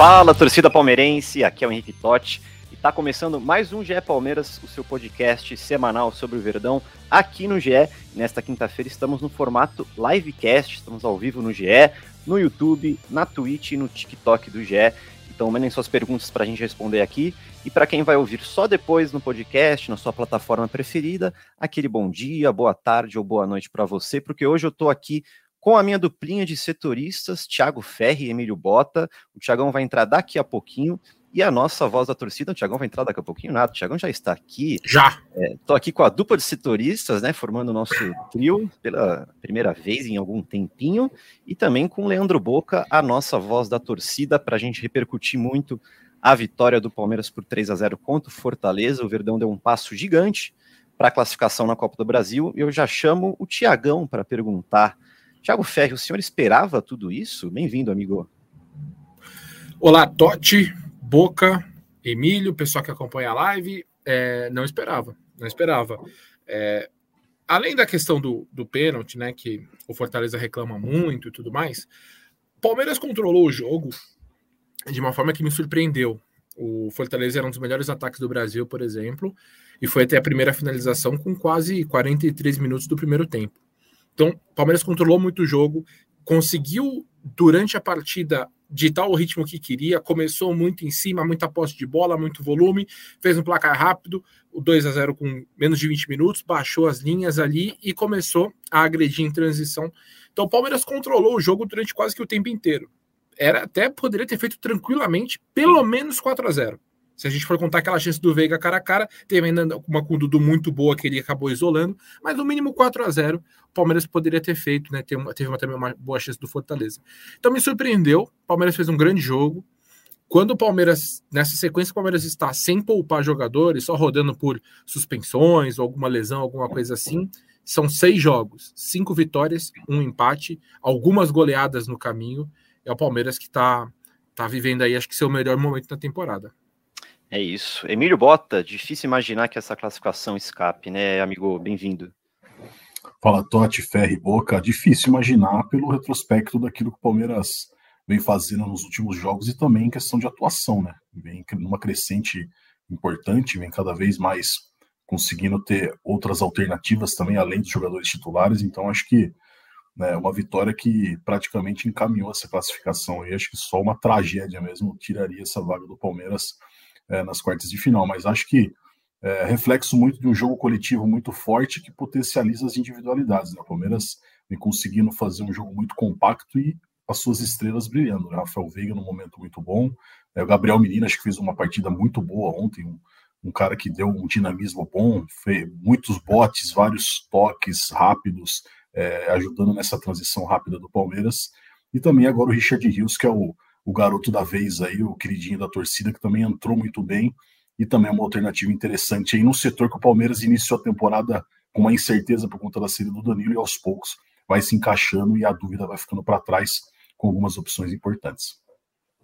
Fala, torcida palmeirense, aqui é o Henrique Totti e tá começando mais um GE Palmeiras, o seu podcast semanal sobre o Verdão aqui no GE. Nesta quinta-feira estamos no formato livecast, estamos ao vivo no GE, no YouTube, na Twitch e no TikTok do GE. Então mandem suas perguntas para a gente responder aqui. E para quem vai ouvir só depois no podcast, na sua plataforma preferida, aquele bom dia, boa tarde ou boa noite para você, porque hoje eu estou aqui com a minha duplinha de setoristas, Thiago Ferri e Emílio Bota. O Thiagão vai entrar daqui a pouquinho. E a nossa voz da torcida, o Thiagão vai entrar daqui a pouquinho, nada, o Thiagão já está aqui. Já! Estou aqui com a dupla de setoristas, né, formando o nosso trio pela primeira vez em algum tempinho, e também com o Leandro Boca, a nossa voz da torcida, para a gente repercutir muito a vitória do Palmeiras por 3 a 0 contra o Fortaleza. O Verdão deu um passo gigante para a classificação na Copa do Brasil. Eu já chamo o Tiagão para perguntar. Thiago Ferri, o senhor esperava tudo isso? Bem-vindo, amigo. Olá, Totti, Boca, Emílio, pessoal que acompanha a live. É, não esperava, não esperava. É, além da questão do, do pênalti, né, que o Fortaleza reclama muito e tudo mais, Palmeiras controlou o jogo de uma forma que me surpreendeu. O Fortaleza era um dos melhores ataques do Brasil, por exemplo, e foi até a primeira finalização com quase 43 minutos do primeiro tempo. Então, o Palmeiras controlou muito o jogo, conseguiu, durante a partida, ditar o ritmo que queria, começou muito em cima, muita posse de bola, muito volume, fez um placar rápido, o 2 a 0 com menos de 20 minutos, baixou as linhas ali e começou a agredir em transição. Então, o Palmeiras controlou o jogo durante quase que o tempo inteiro. Era até poderia ter feito tranquilamente pelo menos 4 a 0 se a gente for contar aquela chance do Veiga cara a cara, teve ainda uma com o Dudu muito boa que ele acabou isolando, mas no mínimo 4 a 0 o Palmeiras poderia ter feito, né? Teve, uma, uma, também uma boa chance do Fortaleza. Então me surpreendeu, o Palmeiras fez um grande jogo. Quando o Palmeiras, nessa sequência, o Palmeiras está sem poupar jogadores, só rodando por suspensões, alguma lesão, alguma coisa assim, são seis jogos, cinco vitórias, um empate, algumas goleadas no caminho. É o Palmeiras que está tá vivendo aí, acho que seu melhor momento na temporada. É isso. Emílio Bota, difícil imaginar que essa classificação escape, né, amigo? Bem-vindo. Fala Totti, Ferri, Boca. Difícil imaginar pelo retrospecto daquilo que o Palmeiras vem fazendo nos últimos jogos e também em questão de atuação, né? Vem numa crescente importante, vem cada vez mais conseguindo ter outras alternativas também, além dos jogadores titulares. Então, acho que é né, uma vitória que praticamente encaminhou essa classificação. E acho que só uma tragédia mesmo tiraria essa vaga do Palmeiras é, nas quartas de final, mas acho que é reflexo muito de um jogo coletivo muito forte que potencializa as individualidades. Né? O Palmeiras vem conseguindo fazer um jogo muito compacto e as suas estrelas brilhando. Né? Rafael Veiga num momento muito bom, é, o Gabriel Menino acho que fez uma partida muito boa ontem, um, um cara que deu um dinamismo bom, fez muitos botes, vários toques rápidos, é, ajudando nessa transição rápida do Palmeiras. E também agora o Richard Rios, que é o, o garoto da vez aí, o queridinho da torcida, que também entrou muito bem e também é uma alternativa interessante aí no setor que o Palmeiras iniciou a temporada com uma incerteza por conta da série do Danilo e aos poucos vai se encaixando e a dúvida vai ficando para trás com algumas opções importantes.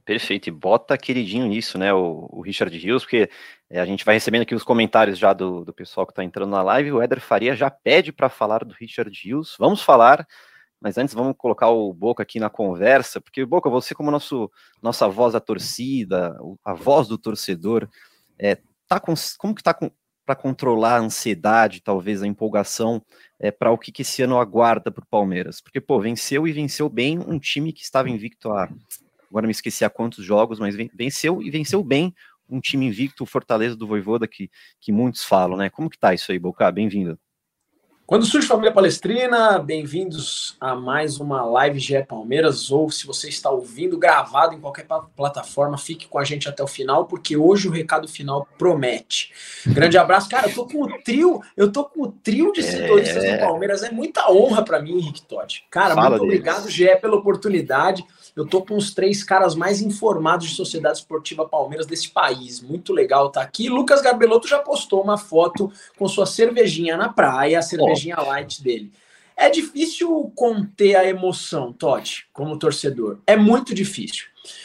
Perfeito, e bota queridinho nisso, né, o, o Richard Rios, porque é, a gente vai recebendo aqui os comentários já do, do pessoal que está entrando na live, o Éder Faria já pede para falar do Richard Rios, vamos falar, mas antes vamos colocar o Boca aqui na conversa, porque Boca, você como nosso nossa voz da torcida, a voz do torcedor, é, tá com, como que tá para controlar a ansiedade, talvez a empolgação é, para o que, que esse ano aguarda para o Palmeiras? Porque pô, venceu e venceu bem um time que estava invicto há agora me esqueci há quantos jogos, mas venceu e venceu bem um time invicto, o Fortaleza do Voivoda que, que muitos falam, né? Como que tá isso aí, Boca? Bem-vindo. Quando surge Família Palestrina, bem-vindos a mais uma live GE Palmeiras, ou se você está ouvindo gravado em qualquer plataforma, fique com a gente até o final, porque hoje o recado final promete. Grande abraço. Cara, eu tô com o trio, eu tô com o trio de setoristas é... do Palmeiras, é muita honra para mim, Henrique Totti. Cara, Fala muito deles. obrigado, GE, pela oportunidade. Eu tô com os três caras mais informados de Sociedade Esportiva Palmeiras desse país. Muito legal estar tá aqui. Lucas Garbelotto já postou uma foto com sua cervejinha na praia, a cervejinha light dele. É difícil conter a emoção, Totti, como torcedor. É muito difícil.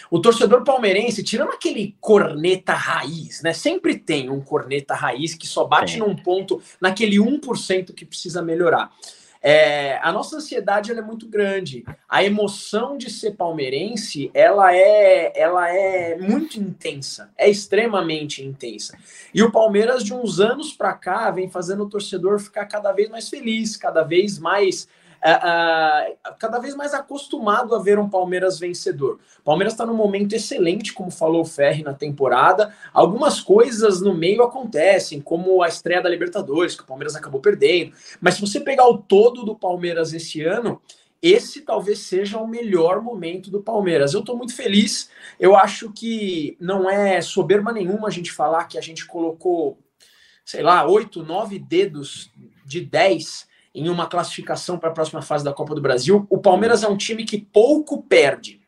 O torcedor palmeirense, tirando aquele corneta raiz, né? Sempre tem um corneta raiz que só bate é. num ponto, naquele 1% que precisa melhorar. É, a nossa ansiedade é muito grande. A emoção de ser palmeirense, ela é, ela é muito intensa, é extremamente intensa. E o Palmeiras de uns anos para cá vem fazendo o torcedor ficar cada vez mais feliz, cada vez mais uh, cada vez mais acostumado a ver um Palmeiras vencedor. Palmeiras está num momento excelente, como falou o Ferri na temporada. Algumas coisas no meio acontecem, como a estreia da Libertadores, que o Palmeiras acabou perdendo. Mas se você pegar o todo do Palmeiras esse ano, esse talvez seja o melhor momento do Palmeiras. Eu estou muito feliz. Eu acho que não é soberba nenhuma a gente falar que a gente colocou, sei lá, oito, nove dedos de dez em uma classificação para a próxima fase da Copa do Brasil. O Palmeiras é um time que pouco perde.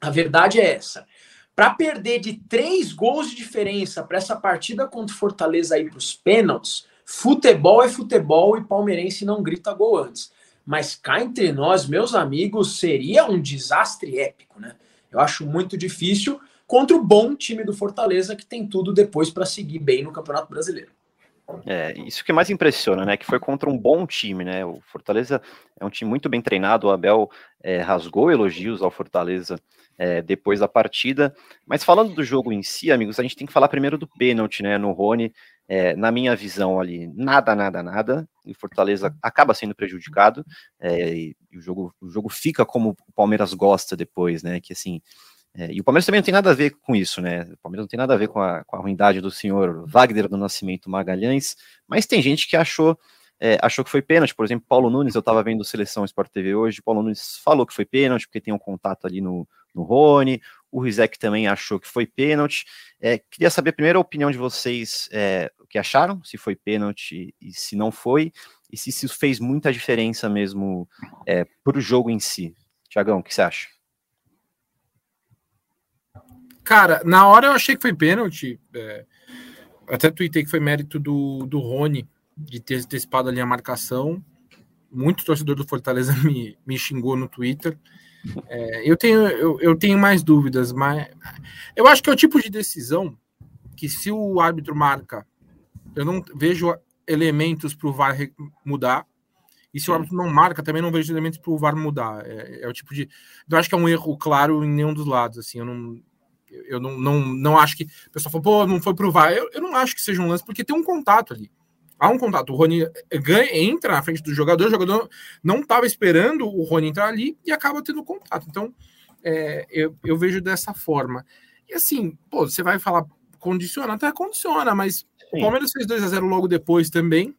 A verdade é essa. Para perder de três gols de diferença para essa partida contra o Fortaleza aí para os pênaltis, futebol é futebol e palmeirense não grita gol antes. Mas cá entre nós, meus amigos, seria um desastre épico, né? Eu acho muito difícil contra o bom time do Fortaleza que tem tudo depois para seguir bem no Campeonato Brasileiro. É, isso que mais impressiona, né? Que foi contra um bom time, né? O Fortaleza é um time muito bem treinado. O Abel é, rasgou elogios ao Fortaleza é, depois da partida. Mas falando do jogo em si, amigos, a gente tem que falar primeiro do pênalti, né? No Rony, é, na minha visão ali, nada, nada, nada. E o Fortaleza acaba sendo prejudicado. É, e o jogo, o jogo fica como o Palmeiras gosta depois, né? Que assim é, e o Palmeiras também não tem nada a ver com isso, né? O Palmeiras não tem nada a ver com a, com a ruindade do senhor Wagner do Nascimento Magalhães, mas tem gente que achou é, achou que foi pênalti, por exemplo, Paulo Nunes, eu estava vendo Seleção Sport TV hoje, Paulo Nunes falou que foi pênalti, porque tem um contato ali no, no Rony, o Rizek também achou que foi pênalti. É, queria saber primeiro a opinião de vocês, é, o que acharam, se foi pênalti e se não foi, e se isso fez muita diferença mesmo é, para o jogo em si. Tiagão, o que você acha? Cara, na hora eu achei que foi pênalti. É, até tuitei que foi mérito do, do Rony de ter antecipado ali a marcação. Muito torcedor do Fortaleza me, me xingou no Twitter. É, eu, tenho, eu, eu tenho mais dúvidas, mas eu acho que é o tipo de decisão que se o árbitro marca, eu não vejo elementos para o VAR mudar. E se o árbitro não marca, também não vejo elementos para o VAR mudar. É, é, o tipo de. Eu acho que é um erro claro em nenhum dos lados. Assim, eu não, eu não, não, não acho que. O pessoal falou, pô, não foi provar. Eu, eu não acho que seja um lance, porque tem um contato ali. Há um contato. O Rony ganha, entra na frente do jogador, o jogador não estava esperando o Rony entrar ali e acaba tendo contato. Então, é, eu, eu vejo dessa forma. E assim, pô, você vai falar condiciona, até condiciona, mas Sim. o Palmeiras fez 2 a 0 logo depois também,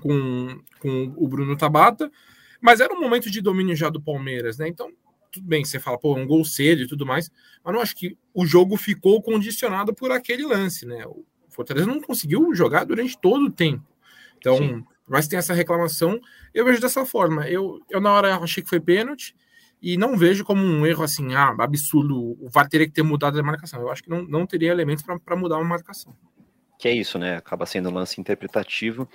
com, com o Bruno Tabata, mas era um momento de domínio já do Palmeiras, né? Então, tudo bem, você fala, pô, um gol cedo e tudo mais, mas não acho que o jogo ficou condicionado por aquele lance, né? O Fortaleza não conseguiu jogar durante todo o tempo. Então, Sim. mas tem essa reclamação, eu vejo dessa forma. Eu, eu na hora achei que foi pênalti e não vejo como um erro assim, ah, absurdo, o VAR teria que ter mudado a marcação. Eu acho que não, não teria elementos para mudar uma marcação. Que é isso, né? Acaba sendo um lance interpretativo.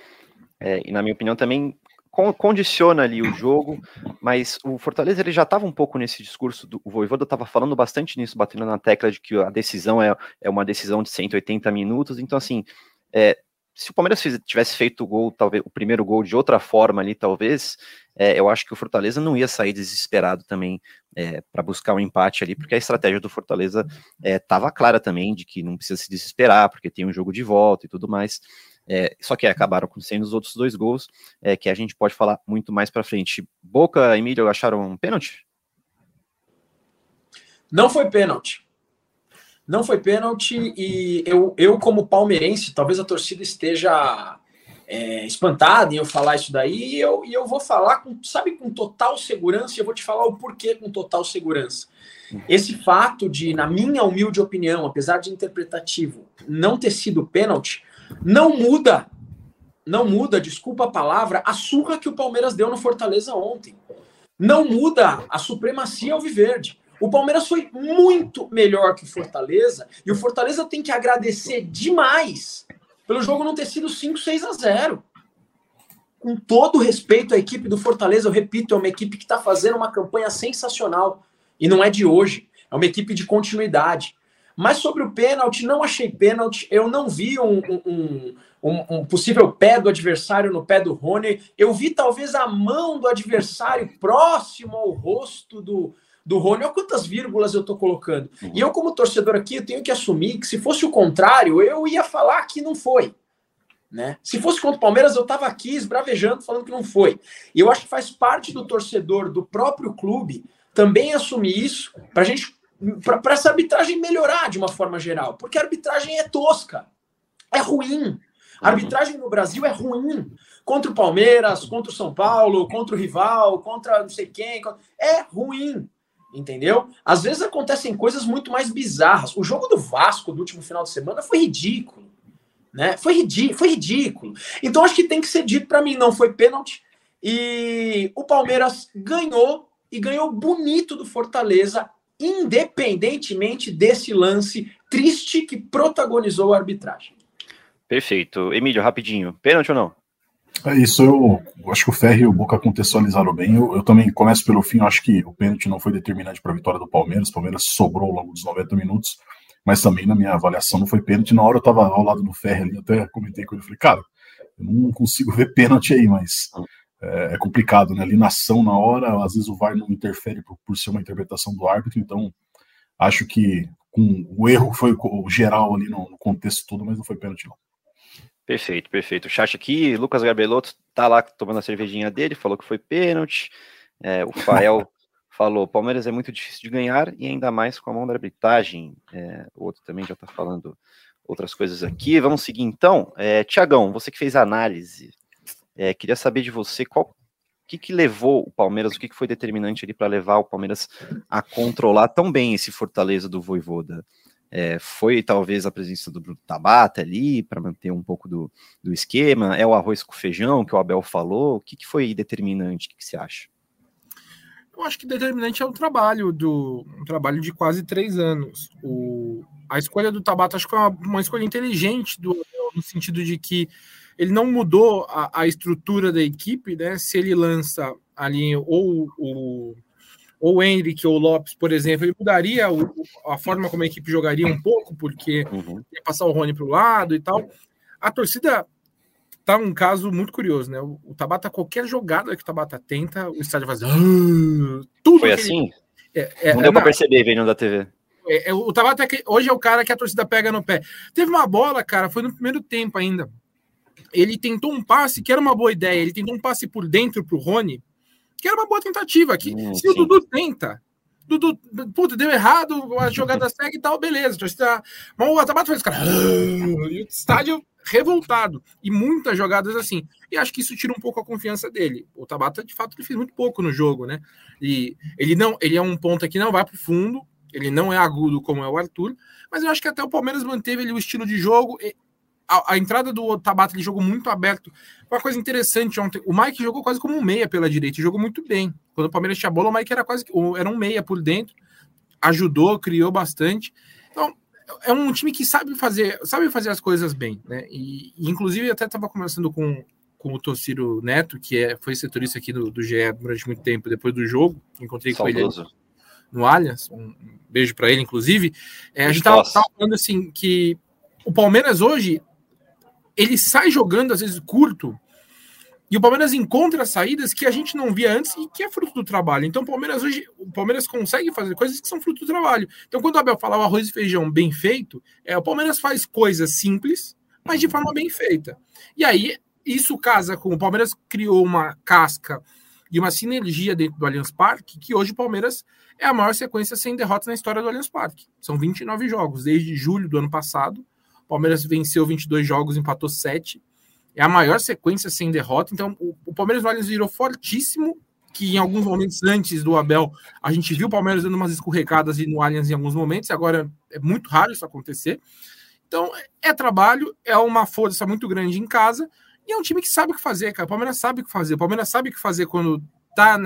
É, e na minha opinião também condiciona ali o jogo, mas o Fortaleza ele já estava um pouco nesse discurso, do, o Voivoda estava falando bastante nisso, batendo na tecla de que a decisão é, é uma decisão de 180 minutos, então assim, é, se o Palmeiras tivesse feito o gol, talvez o primeiro gol de outra forma ali, talvez, é, eu acho que o Fortaleza não ia sair desesperado também é, para buscar um empate ali, porque a estratégia do Fortaleza estava é, clara também de que não precisa se desesperar, porque tem um jogo de volta e tudo mais. É, só que acabaram acontecendo os outros dois gols, é, que a gente pode falar muito mais para frente. Boca e Emílio acharam um pênalti? Não foi pênalti. Não foi pênalti e eu, eu como palmeirense, talvez a torcida esteja é, espantada em eu falar isso daí, e eu, e eu vou falar, com, sabe, com total segurança, e eu vou te falar o porquê com total segurança. Esse fato de, na minha humilde opinião, apesar de interpretativo, não ter sido pênalti, não muda, não muda, desculpa a palavra, a surra que o Palmeiras deu no Fortaleza ontem. Não muda a supremacia alviverde. O Palmeiras foi muito melhor que o Fortaleza, e o Fortaleza tem que agradecer demais pelo jogo não ter sido 5, 6 a 0. Com todo respeito à equipe do Fortaleza, eu repito, é uma equipe que está fazendo uma campanha sensacional. E não é de hoje, é uma equipe de continuidade. Mas sobre o pênalti, não achei pênalti. Eu não vi um, um, um, um, possível pé do adversário no pé do Rony. Eu vi talvez a mão do adversário próximo ao rosto do, do Rony. Olha quantas vírgulas eu estou colocando. E eu, como torcedor aqui, tenho que assumir que se fosse o contrário, eu ia falar que não foi. Né? Se fosse contra o Palmeiras, eu estava aqui esbravejando, falando que não foi. E eu acho que faz parte do torcedor do próprio clube também assumir isso para a gente para essa arbitragem melhorar de uma forma geral, porque a arbitragem é tosca, é ruim. A arbitragem no Brasil é ruim. Contra o Palmeiras, contra o São Paulo, contra o rival, contra não sei quem. É ruim entendeu? Às vezes acontecem coisas muito mais bizarras. O jogo do Vasco do último final de semana foi ridículo, né? Foi ridículo, foi ridículo. Então acho que tem que ser dito para mim, não foi pênalti. E o Palmeiras ganhou e ganhou bonito do Fortaleza, independentemente desse lance triste que protagonizou a arbitragem. Perfeito. Emílio, rapidinho. Pênalti ou não? É isso, eu, eu acho que o Ferri e o Boca contextualizaram bem. Eu, eu também começo pelo fim, eu acho que o pênalti não foi determinante para a vitória do Palmeiras. O Palmeiras sobrou ao longo dos 90 minutos, mas também na minha avaliação não foi pênalti. Na hora eu estava ao lado do Ferri ali, até comentei com ele, falei, cara, eu não consigo ver pênalti aí, mas é, é, complicado, né? Ali na ação, na hora, às vezes o VAR não interfere por, por ser uma interpretação do árbitro, então acho que com, o erro foi o geral ali no, no contexto todo, mas não foi pênalti não. Perfeito, perfeito. O chat aqui, Lucas Garbelotto tá lá tomando a cervejinha dele, falou que foi pênalti. É, o Fael falou: Palmeiras é muito difícil de ganhar e ainda mais com a mão da arbitragem. É, o outro também já tá falando outras coisas aqui. Vamos seguir então. É, Tiagão, você que fez a análise, é, queria saber de você qual o que, que levou o Palmeiras, o que, que foi determinante ali para levar o Palmeiras a controlar tão bem esse Fortaleza do Voivoda? É, foi talvez a presença do Bruno Tabata ali para manter um pouco do, do esquema? É o arroz com feijão que o Abel falou? O que, que foi determinante? O que, que você acha? Eu acho que determinante é o trabalho do um trabalho de quase três anos. O, a escolha do Tabata acho que foi uma, uma escolha inteligente do, no sentido de que ele não mudou a, a, estrutura da equipe, né? Se ele lança ali ou o ou o Henrique ou o Lopes, por exemplo, ele mudaria o, a forma como a equipe jogaria um pouco, porque uhum. ia passar o Rony para o lado e tal. A torcida tá um caso muito curioso, né? O, o Tabata, qualquer jogada que o Tabata tenta, o estádio faz. Ah", tudo Foi assim? Ele... É, é, não deu para perceber vendo da TV. É, é, o Tabata hoje é o cara que a torcida pega no pé. Teve uma bola, cara, foi no primeiro tempo ainda. Ele tentou um passe que era uma boa ideia. Ele tentou um passe por dentro pro Rony que era uma boa tentativa. Que, hum, se sim. o Dudu tenta, Dudu, puta, deu errado, a jogada segue e tal, beleza. Mas o Atabata fez cara. E o estádio revoltado. E muitas jogadas assim. E acho que isso tira um pouco a confiança dele. O Tabata, de fato, ele fez muito pouco no jogo, né? E ele não, ele é um ponto que não vai para o fundo, ele não é agudo como é o Arthur, mas eu acho que até o Palmeiras manteve ele, o estilo de jogo a, a, entrada do Tabata ele jogou muito aberto. Uma coisa interessante ontem, o Mike jogou quase como um meia pela direita, jogou muito bem. Quando o Palmeiras tinha bola, o Mike era quase era um meia por dentro, ajudou, criou bastante. Então, é um time que sabe fazer, sabe fazer as coisas bem, né? E, e inclusive eu até estava conversando com, com o Tociro Neto, que é, foi setorista aqui do, do GE durante muito tempo, depois do jogo, encontrei Saudoso. com ele no Allianz, um beijo para ele, inclusive. É, a gente estava falando assim que o Palmeiras hoje ele sai jogando, às vezes, curto, e o Palmeiras encontra saídas que a gente não via antes e que é fruto do trabalho. Então, o Palmeiras hoje, o Palmeiras consegue fazer coisas que são fruto do trabalho. Então, quando o Abel fala o arroz e feijão bem feito, é o Palmeiras faz coisas simples, mas de forma bem feita. E aí, isso casa com o Palmeiras criou uma casca e uma sinergia dentro do Allianz Parque, que hoje o Palmeiras é a maior sequência sem derrotas na história do Allianz Parque. São 29 jogos, desde julho do ano passado, Palmeiras venceu 22 jogos, empatou 7. É a maior sequência sem derrota. Então, o, o Palmeiras no Allianz virou fortíssimo, que em alguns momentos antes do Abel, a gente viu o Palmeiras dando umas escorregadas no Allianz em alguns momentos, e agora é muito raro isso acontecer. Então, é trabalho, é uma força muito grande em casa, e é um time que sabe o que fazer, cara. O Palmeiras sabe o que fazer. O Palmeiras sabe o que fazer quando tá,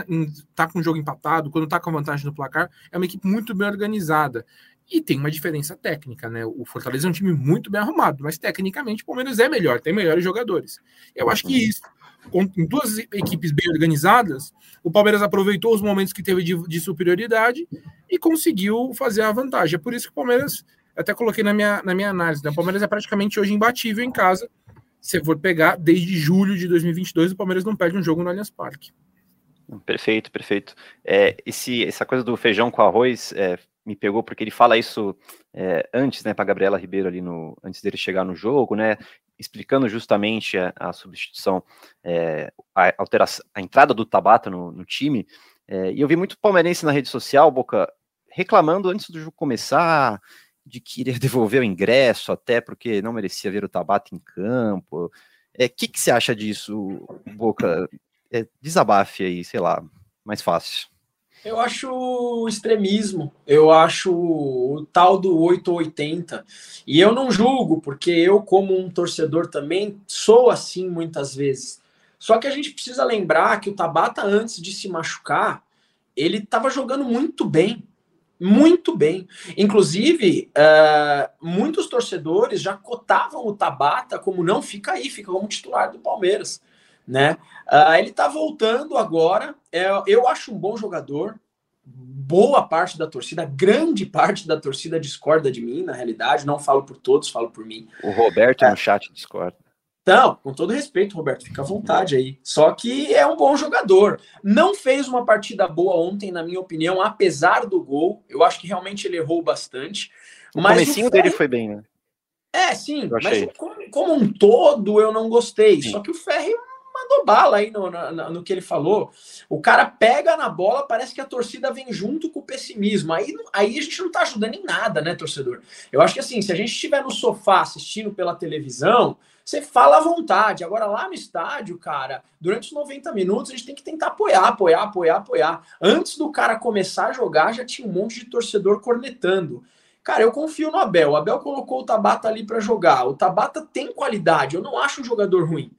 tá com o jogo empatado, quando tá com a vantagem no placar. É uma equipe muito bem organizada. E tem uma diferença técnica, né? O Fortaleza é um time muito bem arrumado, mas tecnicamente o Palmeiras é melhor, tem melhores jogadores. Eu acho que isso, em duas equipes bem organizadas, o Palmeiras aproveitou os momentos que teve de, de superioridade e conseguiu fazer a vantagem. É por isso que o Palmeiras, até coloquei na minha, na minha análise, né? o Palmeiras é praticamente hoje imbatível em casa. Se for pegar, desde julho de 2022, o Palmeiras não perde um jogo no Allianz Parque. Perfeito, perfeito. É, esse, essa coisa do feijão com arroz é, me pegou porque ele fala isso é, antes, né, para Gabriela Ribeiro ali no antes dele chegar no jogo, né, explicando justamente a, a substituição, é, a alteração, a entrada do Tabata no, no time. É, e eu vi muito palmeirense na rede social, Boca, reclamando antes do jogo começar de que iria devolver o ingresso até porque não merecia ver o Tabata em campo. O é, que, que você acha disso, Boca? É, desabafe aí, sei lá, mais fácil. Eu acho extremismo, eu acho o tal do 880. E eu não julgo, porque eu, como um torcedor também, sou assim muitas vezes. Só que a gente precisa lembrar que o Tabata, antes de se machucar, ele estava jogando muito bem. Muito bem. Inclusive, uh, muitos torcedores já cotavam o Tabata como não fica aí, fica como titular do Palmeiras né? Uh, ele tá voltando agora. É, eu acho um bom jogador. Boa parte da torcida, grande parte da torcida discorda de mim, na realidade. Não falo por todos, falo por mim. O Roberto é. no chat discorda. Não, com todo respeito, Roberto, fica à vontade aí. Só que é um bom jogador. Não fez uma partida boa ontem, na minha opinião, apesar do gol. Eu acho que realmente ele errou bastante. O mas comecinho o Ferri... dele foi bem, né? É, sim, mas como, como, um todo eu não gostei. Sim. Só que o Ferri mandou bala aí no, no, no, que ele falou. O cara pega na bola, parece que a torcida vem junto com o pessimismo. Aí, aí a gente não tá ajudando em nada, né, torcedor? Eu acho que assim, se a gente estiver no sofá assistindo pela televisão, você fala à vontade. Agora, lá no estádio, cara, durante os 90 minutos, a gente tem que tentar apoiar, apoiar, apoiar, apoiar. Antes do cara começar a jogar, já tinha um monte de torcedor cornetando. Cara, eu confio no Abel. O Abel colocou o Tabata ali para jogar. O Tabata tem qualidade. Eu não acho um jogador ruim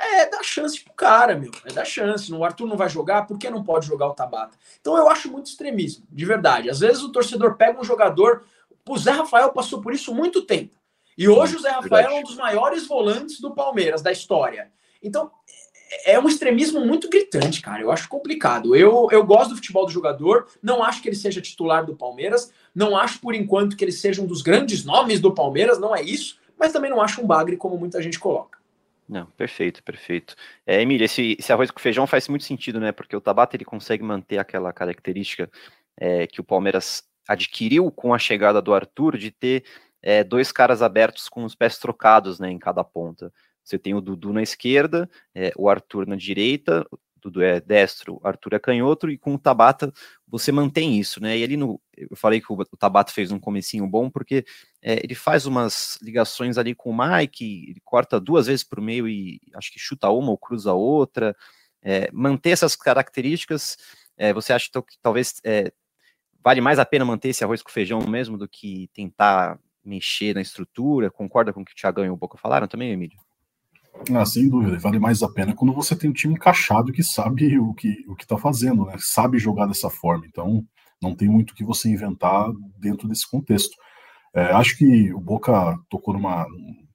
é dar chance pro cara, meu. É dar chance. O Arthur não vai jogar, por que não pode jogar o Tabata? Então eu acho muito extremismo, de verdade. Às vezes o torcedor pega um jogador. O Zé Rafael passou por isso muito tempo. E hoje o Zé Rafael é um dos maiores volantes do Palmeiras, da história. Então, é um extremismo muito gritante, cara. Eu acho complicado. Eu, eu gosto do futebol do jogador, não acho que ele seja titular do Palmeiras, não acho por enquanto que ele seja um dos grandes nomes do Palmeiras, não é isso, mas também não acho um bagre como muita gente coloca. Não, perfeito, perfeito. É, Emília, esse, esse, arroz com feijão faz muito sentido, né? Porque o Tabata ele consegue manter aquela característica é, que o Palmeiras adquiriu com a chegada do Arthur de ter é, dois caras abertos com os pés trocados, né, em cada ponta. Você tem o Dudu na esquerda, é, o Arthur na direita, Dudu é destro, Arthur é canhoto, e com o Tabata você mantém isso, né? E ali no. Eu falei que o, o Tabata fez um comecinho bom, porque é, ele faz umas ligações ali com o Mike, ele corta duas vezes por meio e acho que chuta uma ou cruza outra. É, manter essas características, é, você acha então, que talvez é, vale mais a pena manter esse arroz com feijão mesmo do que tentar mexer na estrutura? Concorda com o que o Thiagão e o Boca falaram também, Emílio? Ah, sem dúvida, vale mais a pena quando você tem um time encaixado que sabe o que o está fazendo, né? Sabe jogar dessa forma. Então, não tem muito o que você inventar dentro desse contexto. É, acho que o Boca tocou numa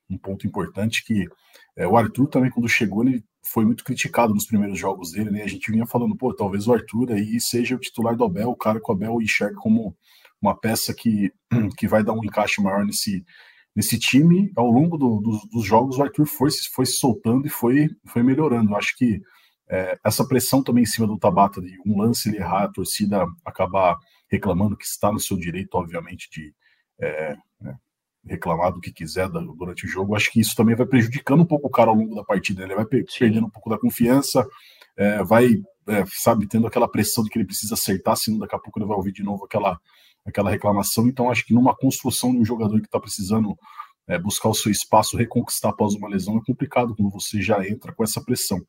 um ponto importante que é, o Arthur também, quando chegou, ele foi muito criticado nos primeiros jogos dele, né? A gente vinha falando, pô, talvez o Arthur aí seja o titular do Abel, o cara que o Abel enxerga como uma peça que, que vai dar um encaixe maior nesse, nesse time, ao longo do, do, dos jogos, o Arthur foi, foi se soltando e foi, foi melhorando. Acho que é, essa pressão também em cima do Tabata, de um lance ele errar, a torcida acabar reclamando que está no seu direito, obviamente, de é, né, reclamar do que quiser durante o jogo, acho que isso também vai prejudicando um pouco o cara ao longo da partida. Né? Ele vai perdendo um pouco da confiança, é, vai, é, sabe, tendo aquela pressão de que ele precisa acertar, senão daqui a pouco ele vai ouvir de novo aquela aquela reclamação. Então, acho que numa construção de um jogador que está precisando é, buscar o seu espaço, reconquistar após uma lesão é complicado quando você já entra com essa pressão.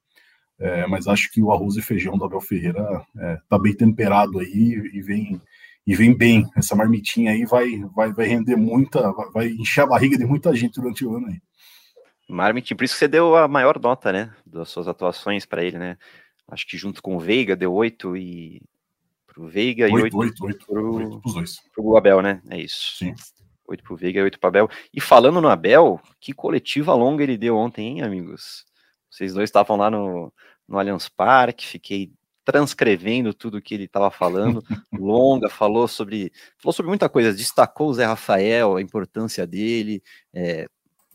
É, mas acho que o arroz e feijão do Abel Ferreira é, tá bem temperado aí e vem e vem bem. Essa marmitinha aí vai, vai, vai render muita, vai encher a barriga de muita gente durante o ano aí. Marmitinha, por isso que você deu a maior nota, né, das suas atuações para ele, né? Acho que junto com o Veiga deu 8 e pro Veiga 8, e 8, 8, 8 pro, 8 pros dois. Pro Abel, né? É isso. Sim. 8 pro Veiga e 8 pro Abel. E falando no Abel, que coletiva longa ele deu ontem, hein, amigos? Vocês dois estavam lá no, no Allianz Parque, fiquei transcrevendo tudo que ele estava falando, longa, falou sobre, falou sobre muita coisa, destacou o Zé Rafael, a importância dele, é,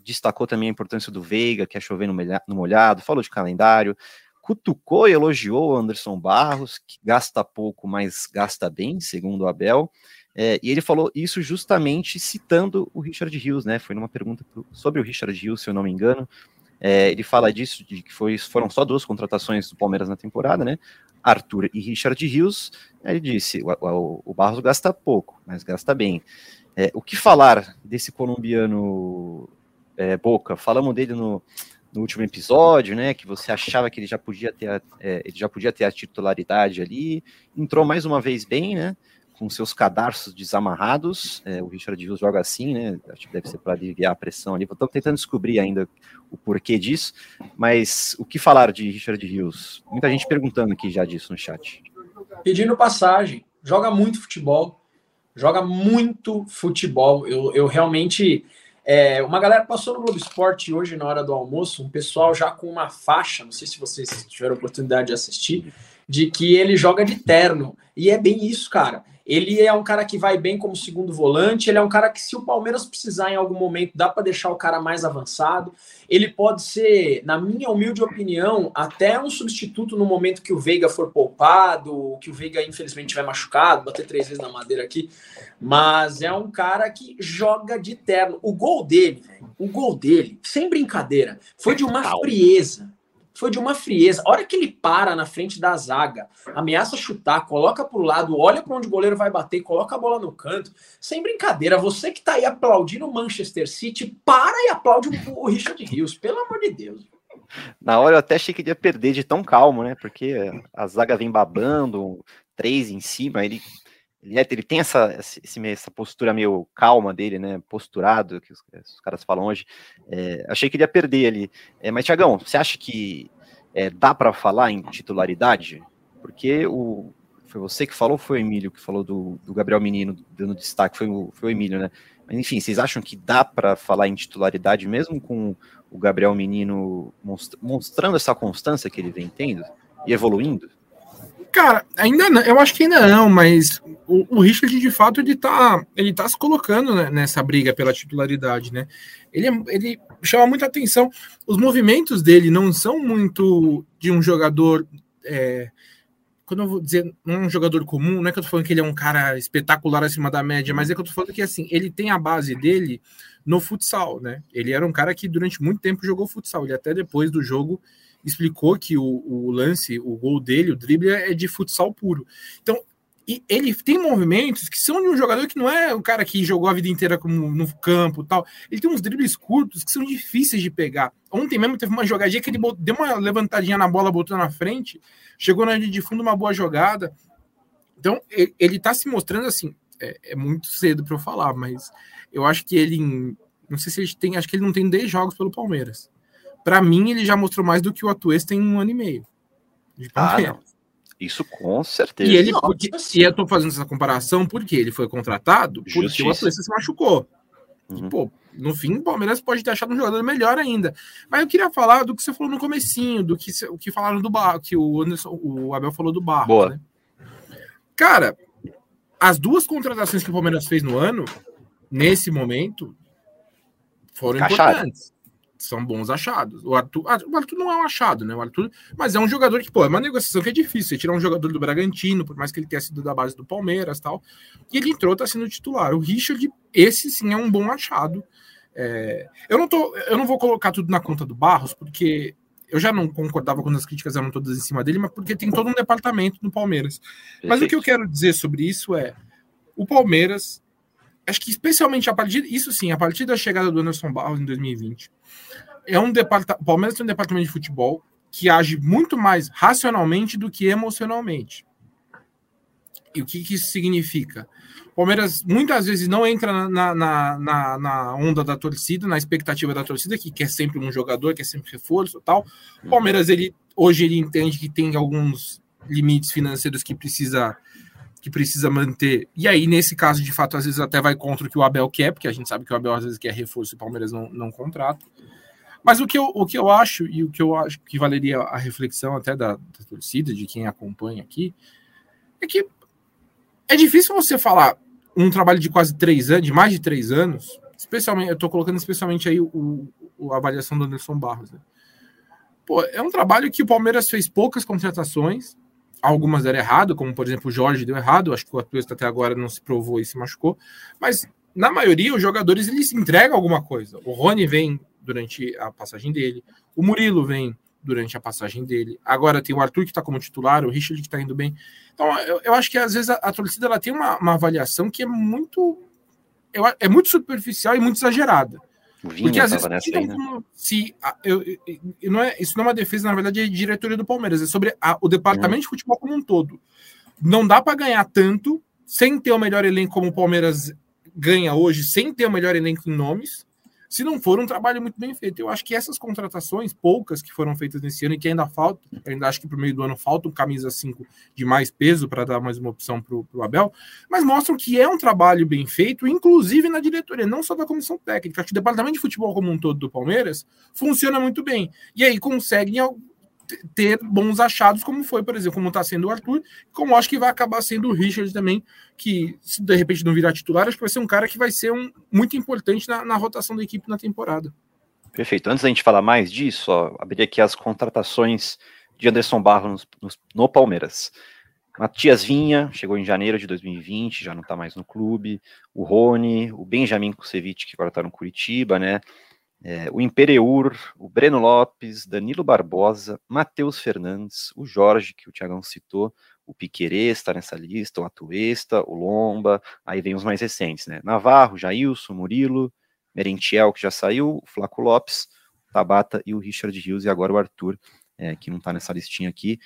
destacou também a importância do Veiga, que é chover no molhado, falou de calendário, cutucou e elogiou o Anderson Barros, que gasta pouco, mas gasta bem, segundo o Abel, é, e ele falou isso justamente citando o Richard Hughes, né? Foi numa pergunta sobre o Richard Hughes, se eu não me engano. É, ele fala disso, de que foi, foram só duas contratações do Palmeiras na temporada, né? Arthur e Richard Hughes. Ele disse: o, o, o Barros gasta pouco, mas gasta bem. É, o que falar desse colombiano é, Boca? Falamos dele no, no último episódio, né? Que você achava que ele já podia ter, a, é, ele já podia ter a titularidade ali. Entrou mais uma vez bem, né? Com seus cadarços desamarrados. É, o Richard Hughes joga assim, né? Acho que deve ser para aliviar a pressão ali. Estou tentando descobrir ainda o porquê disso. Mas o que falar de Richard Hughes? Muita gente perguntando aqui já disso no chat. Pedindo passagem. Joga muito futebol. Joga muito futebol. Eu, eu realmente. É, uma galera passou no Globo Esporte hoje na hora do almoço, um pessoal já com uma faixa, não sei se vocês tiveram oportunidade de assistir, de que ele joga de terno. E é bem isso, cara. Ele é um cara que vai bem como segundo volante, ele é um cara que, se o Palmeiras precisar em algum momento, dá para deixar o cara mais avançado. Ele pode ser, na minha humilde opinião, até um substituto no momento que o Veiga for poupado, que o Veiga infelizmente tiver machucado, bater três vezes na madeira aqui. Mas é um cara que joga de terno. O gol dele, velho, o gol dele, sem brincadeira, foi de uma frieza foi de uma frieza. A hora que ele para na frente da zaga, ameaça chutar, coloca para o lado, olha para onde o goleiro vai bater, coloca a bola no canto. Sem brincadeira, você que está aí aplaudindo o Manchester City, para e aplaude o Richard Rios, pelo amor de Deus. Na hora eu até achei que ia perder de tão calmo, né? Porque a zaga vem babando, três em cima, ele ele, é, ele tem essa, essa postura meio calma dele, né? Posturado, que os, os caras falam hoje. É, achei que ele ia perder ali. É, mas, Tiagão, você acha que é, dá para falar em titularidade? Porque o, foi você que falou, foi o Emílio que falou do, do Gabriel Menino dando destaque, foi o, foi o Emílio, né? Mas enfim, vocês acham que dá para falar em titularidade mesmo com o Gabriel Menino mostrando essa constância que ele vem tendo e evoluindo? Cara, ainda não, eu acho que ainda não, mas o, o Richard, de fato, ele tá, ele tá se colocando né, nessa briga pela titularidade, né? Ele, ele chama muita atenção. Os movimentos dele não são muito de um jogador. É, quando eu vou dizer, não é um jogador comum, não é que eu tô falando que ele é um cara espetacular acima da média, mas é que eu tô falando que assim, ele tem a base dele no futsal, né? Ele era um cara que durante muito tempo jogou futsal, ele até depois do jogo explicou que o, o lance, o gol dele, o drible é de futsal puro. Então, e ele tem movimentos que são de um jogador que não é o cara que jogou a vida inteira como no campo tal. Ele tem uns dribles curtos que são difíceis de pegar. Ontem mesmo teve uma jogadinha que ele deu uma levantadinha na bola, botou na frente, chegou na linha de fundo uma boa jogada. Então, ele está se mostrando assim. É, é muito cedo para eu falar, mas eu acho que ele. Não sei se ele tem. Acho que ele não tem 10 jogos pelo Palmeiras para mim, ele já mostrou mais do que o Atuês tem um ano e meio. Ah, não. Isso com certeza. E, ele, porque, e eu tô fazendo essa comparação porque ele foi contratado porque Justiça. o Atuês se machucou. Uhum. E, pô, no fim, o Palmeiras pode ter achado um jogador melhor ainda. Mas eu queria falar do que você falou no comecinho, do que, o que falaram do Barro, que o Anderson, o Abel falou do Barro. Boa. Né? Cara, as duas contratações que o Palmeiras fez no ano, nesse momento, foram Encaixado. importantes são bons achados. O Arthur, ah, o Arthur não é um achado, né? O Arthur, mas é um jogador que, pô, é uma negociação que é difícil. Você tirar um jogador do Bragantino, por mais que ele tenha sido da base do Palmeiras tal. E ele entrou, tá sendo titular. O Richard, esse sim é um bom achado. É, eu, não tô, eu não vou colocar tudo na conta do Barros, porque eu já não concordava quando as críticas eram todas em cima dele, mas porque tem todo um departamento no Palmeiras. Mas o que eu quero dizer sobre isso é: o Palmeiras acho que especialmente a partir, isso sim, a partir da chegada do Anderson Barros em 2020, é um departamento, Palmeiras tem um departamento de futebol que age muito mais racionalmente do que emocionalmente. E o que, que isso significa? O Palmeiras muitas vezes não entra na, na, na, na, onda da torcida, na expectativa da torcida, que quer sempre um jogador, quer sempre reforço tal. O Palmeiras, ele, hoje, ele entende que tem alguns limites financeiros que precisa que precisa manter. E aí, nesse caso, de fato, às vezes até vai contra o que o Abel quer, porque a gente sabe que o Abel às vezes quer reforço e o Palmeiras não, não contrata. Mas o que, eu, o que eu acho, e o que eu acho que valeria a reflexão até da, da torcida, de quem acompanha aqui, é que é difícil você falar um trabalho de quase três anos, de mais de três anos, especialmente, eu estou colocando especialmente aí o, o, a avaliação do Anderson Barros. Né? Pô, é um trabalho que o Palmeiras fez poucas contratações, algumas deram errado, como por exemplo o Jorge deu errado, acho que o Atuesta até agora não se provou e se machucou, mas na maioria os jogadores eles entregam alguma coisa. O Rony vem durante a passagem dele, o Murilo vem durante a passagem dele. Agora tem o Arthur que está como titular, o Richard que está indo bem. Então eu, eu, acho que às vezes a, a torcida ela tem uma, uma, avaliação que é muito eu, é muito superficial e muito exagerada. Porque às vezes aí, né? se eu, eu, não é, isso não é uma defesa, na verdade, é diretoria do Palmeiras, é sobre a, o departamento uhum. de futebol como um todo. Não dá para ganhar tanto sem ter o melhor elenco como o Palmeiras ganha hoje, sem ter o melhor elenco em nomes, se não for um trabalho muito bem feito. Eu acho que essas contratações, poucas que foram feitas nesse ano e que ainda faltam, ainda acho que para o meio do ano falta um camisa 5 de mais peso para dar mais uma opção para o Abel, mas mostram que é um trabalho bem feito, inclusive na diretoria, não só da comissão técnica. Acho que o departamento de futebol como um todo do Palmeiras funciona muito bem. E aí conseguem ter bons achados, como foi, por exemplo, como está sendo o Arthur, como acho que vai acabar sendo o Richard também, que se de repente não virar titular, acho que vai ser um cara que vai ser um, muito importante na, na rotação da equipe na temporada. Perfeito. Antes da gente falar mais disso, ó, abrir aqui as contratações de Anderson Barros no, no, Palmeiras. Matias Vinha, chegou em janeiro de 2020, já não está mais no clube. O Rony, o Benjamin Kusevich, que agora está no Curitiba, né? É, o Impereur, o Breno Lopes, Danilo Barbosa, Matheus Fernandes, o Jorge, que o Tiagão citou, o Piquerez está nessa lista, o Atuesta, o Lomba, aí vem os mais recentes, né? Navarro, Jailson, Murilo, Merentiel, que já saiu, o Flaco Lopes, o Tabata e o Richard Rios, e agora o Arthur, é, que não está nessa listinha aqui.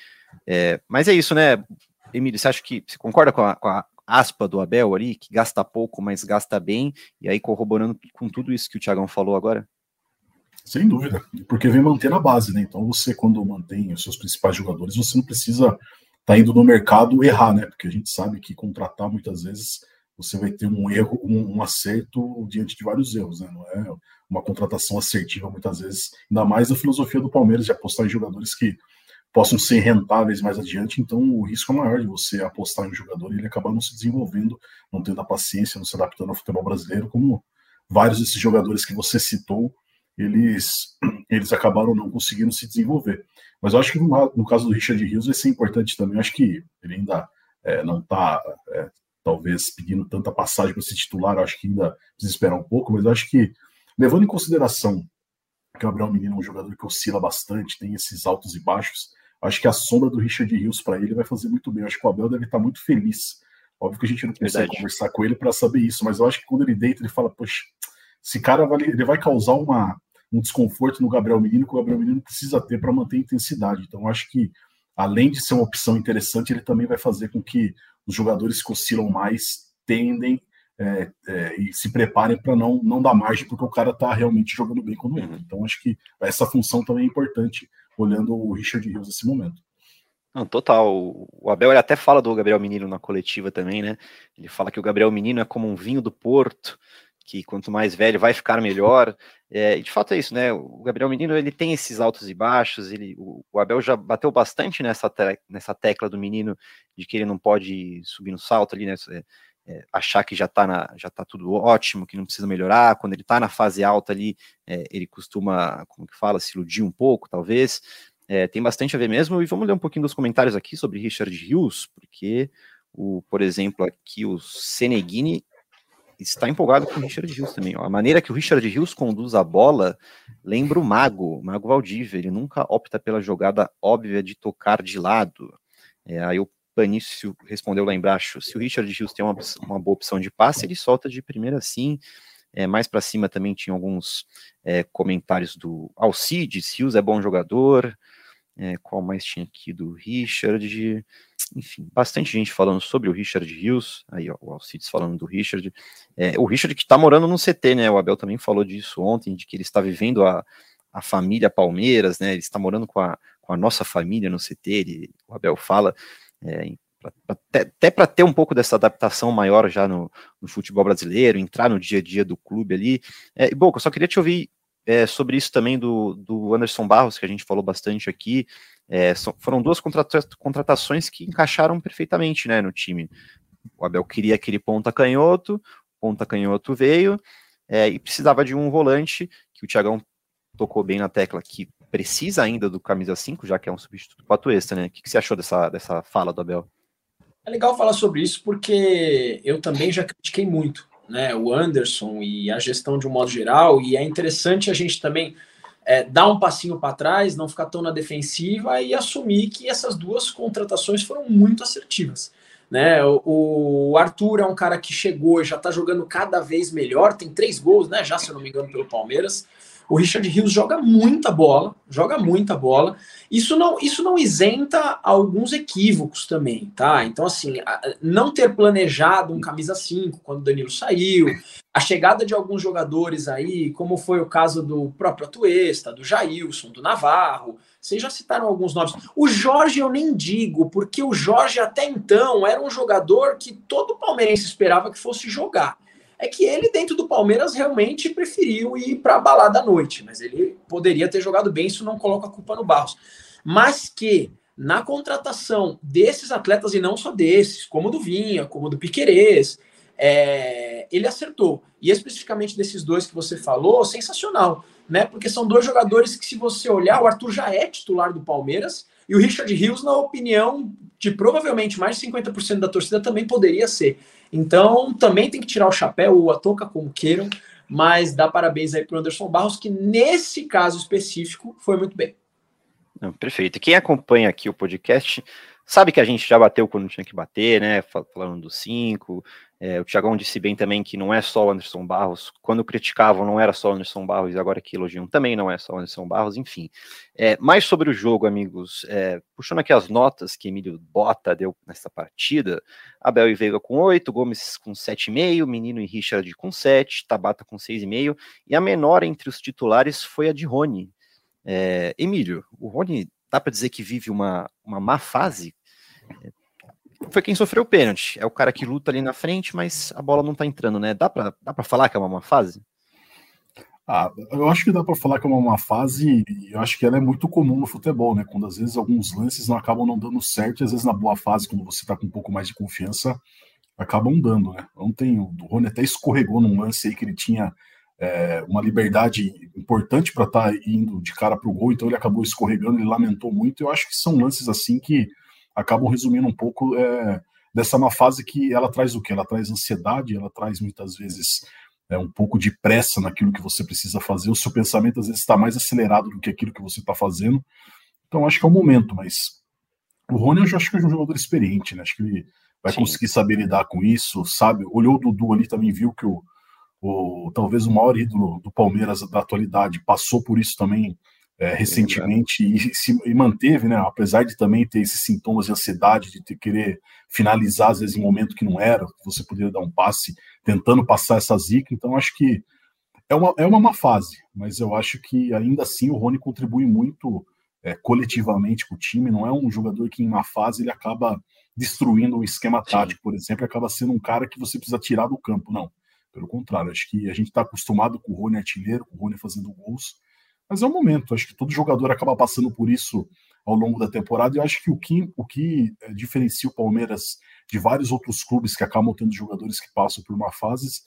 É, mas é isso, né? Emílio, você acha que você concorda com a, com a aspa do Abel ali, que gasta pouco, mas gasta bem, e aí corroborando com tudo isso que o Tiagão falou agora? Sem dúvida, porque vem mantendo a base, né? Então você, quando mantém os seus principais jogadores, você não precisa estar tá indo no mercado errar, né? Porque a gente sabe que contratar muitas vezes você vai ter um erro, um, um, acerto diante de vários erros, né? Não é uma contratação assertiva muitas vezes, ainda mais a filosofia do Palmeiras de apostar em jogadores que possam ser rentáveis mais adiante, então o risco é maior de você apostar em um jogador e ele acabar não se desenvolvendo, não tendo a paciência, não se adaptando ao futebol brasileiro, como vários desses jogadores que você citou eles, eles acabaram não conseguindo se desenvolver. Mas eu acho que no, no caso do Richard Rios vai ser importante também. Eu acho que ele ainda é, não está, é, talvez, pedindo tanta passagem para ser titular. Eu acho que ainda precisa esperar um pouco, mas eu acho que, levando em consideração que o Gabriel Menino é um jogador que oscila bastante, tem esses altos e baixos, acho que a sombra do Richard Rios para ele vai fazer muito bem. Eu acho que o Abel deve estar muito feliz. Óbvio que a gente não consegue conversar com ele para saber isso, mas eu acho que quando ele deita, ele fala: Poxa, esse cara vai, ele vai causar uma, um desconforto no Gabriel Menino que o Gabriel Menino precisa ter para manter a intensidade. Então, acho que, além de ser uma opção interessante, ele também vai fazer com que os jogadores que oscilam mais tendem é, é, e se preparem para não, não dar margem, porque o cara está realmente jogando bem quando entra. Então, acho que essa função também é importante, olhando o Richard Rios nesse momento. Não, total. O Abel ele até fala do Gabriel Menino na coletiva também, né? Ele fala que o Gabriel Menino é como um vinho do Porto, que quanto mais velho vai ficar melhor. É, e de fato é isso, né? O Gabriel Menino ele tem esses altos e baixos. Ele, o, o Abel já bateu bastante nessa, te, nessa tecla do menino de que ele não pode subir no salto ali, né? É, é, achar que já tá, na, já tá tudo ótimo, que não precisa melhorar. Quando ele tá na fase alta ali, é, ele costuma, como que fala, se iludir um pouco, talvez. É, tem bastante a ver mesmo. E vamos ler um pouquinho dos comentários aqui sobre Richard Hughes, porque o, por exemplo, aqui o Seneghini está empolgado com o Richard Rios também. Ó. A maneira que o Richard Rios conduz a bola lembra o Mago, o Mago Valdívia. Ele nunca opta pela jogada óbvia de tocar de lado. É, aí o Panício respondeu lá embaixo: se o Richard Rios tem uma, uma boa opção de passe, ele solta de primeira sim. É, mais para cima também tinha alguns é, comentários do Alcides, Rios é bom jogador. É, qual mais tinha aqui do Richard? Enfim, bastante gente falando sobre o Richard Rios. Aí, ó, o Alcides falando do Richard. É, o Richard que está morando no CT, né? O Abel também falou disso ontem, de que ele está vivendo a, a família Palmeiras, né? Ele está morando com a, com a nossa família no CT. Ele, o Abel fala. É, até, até para ter um pouco dessa adaptação maior já no, no, futebol brasileiro, entrar no dia a dia do clube ali. É, e, Boca, eu só queria te ouvir é, sobre isso também do, do Anderson Barros, que a gente falou bastante aqui. É, foram duas contrata contratações que encaixaram perfeitamente né, no time. O Abel queria aquele ponta canhoto, ponta canhoto veio, é, e precisava de um volante, que o Thiagão tocou bem na tecla, que precisa ainda do camisa 5, já que é um substituto para o né? O que, que você achou dessa, dessa fala do Abel? É legal falar sobre isso porque eu também já critiquei muito né, o Anderson e a gestão de um modo geral, e é interessante a gente também é, dar um passinho para trás, não ficar tão na defensiva e assumir que essas duas contratações foram muito assertivas. Né? O, o Arthur é um cara que chegou já está jogando cada vez melhor, tem três gols, né? Já se eu não me engano, pelo Palmeiras. O Richard Rios joga muita bola, joga muita bola. Isso não, isso não isenta alguns equívocos também, tá? Então, assim, não ter planejado um camisa 5 quando o Danilo saiu, a chegada de alguns jogadores aí, como foi o caso do próprio Atuesta, do Jailson, do Navarro, vocês já citaram alguns nomes. O Jorge eu nem digo, porque o Jorge até então era um jogador que todo palmeirense esperava que fosse jogar é que ele, dentro do Palmeiras, realmente preferiu ir para a balada à noite. Mas ele poderia ter jogado bem, isso não coloca a culpa no Barros. Mas que na contratação desses atletas, e não só desses, como do Vinha, como do Piquerez, é, ele acertou. E especificamente desses dois que você falou, sensacional. Né? Porque são dois jogadores que, se você olhar, o Arthur já é titular do Palmeiras e o Richard Rios, na opinião de provavelmente mais de 50% da torcida, também poderia ser. Então, também tem que tirar o chapéu, ou a touca, como queiram, mas dá parabéns aí para o Anderson Barros, que nesse caso específico foi muito bem. Não, perfeito. Quem acompanha aqui o podcast sabe que a gente já bateu quando tinha que bater, né? Falando dos cinco, é, o Tiagão disse bem também que não é só o Anderson Barros. Quando criticavam, não era só o Anderson Barros, e agora que elogiam também não é só o Anderson Barros, enfim. É, mais sobre o jogo, amigos. É, puxando aqui as notas que Emílio Bota deu nessa partida: Abel e Veiga com 8, Gomes com 7,5, Menino e Richard com 7, Tabata com 6,5, e a menor entre os titulares foi a de Rony. É, Emílio, o Rony dá para dizer que vive uma, uma má fase? Foi quem sofreu o pênalti. É o cara que luta ali na frente, mas a bola não tá entrando, né? Dá pra, dá pra falar que é uma má fase? Ah, eu acho que dá para falar que é uma má fase, eu acho que ela é muito comum no futebol, né? Quando às vezes alguns lances não acabam não dando certo, e às vezes na boa fase, quando você tá com um pouco mais de confiança, acabam dando, né? Ontem o Rony até escorregou num lance aí que ele tinha é, uma liberdade importante para estar tá indo de cara pro gol, então ele acabou escorregando, ele lamentou muito. Eu acho que são lances assim que acabam resumindo um pouco é, dessa uma fase que ela traz o que? Ela traz ansiedade, ela traz muitas vezes é, um pouco de pressa naquilo que você precisa fazer, o seu pensamento às vezes está mais acelerado do que aquilo que você está fazendo. Então acho que é o momento, mas o Rony eu já acho que é um jogador experiente, né? Acho que ele vai Sim. conseguir saber lidar com isso, sabe? Olhou o Dudu ali também, viu que o, o talvez o maior ídolo do Palmeiras da atualidade passou por isso também é, recentemente e, se, e manteve, né? Apesar de também ter esses sintomas de ansiedade, de ter, querer finalizar às vezes em momento que não era, você poderia dar um passe tentando passar essa zica. Então acho que é uma, é uma má fase, mas eu acho que ainda assim o Rony contribui muito é, coletivamente com o time. Não é um jogador que em má fase ele acaba destruindo o esquema tático, por exemplo, acaba sendo um cara que você precisa tirar do campo. Não, pelo contrário, acho que a gente está acostumado com o Rony artilheiro, com o Rony fazendo gols mas é o momento. Acho que todo jogador acaba passando por isso ao longo da temporada. E eu acho que o que, o que eh, diferencia o Palmeiras de vários outros clubes que acabam tendo jogadores que passam por uma fase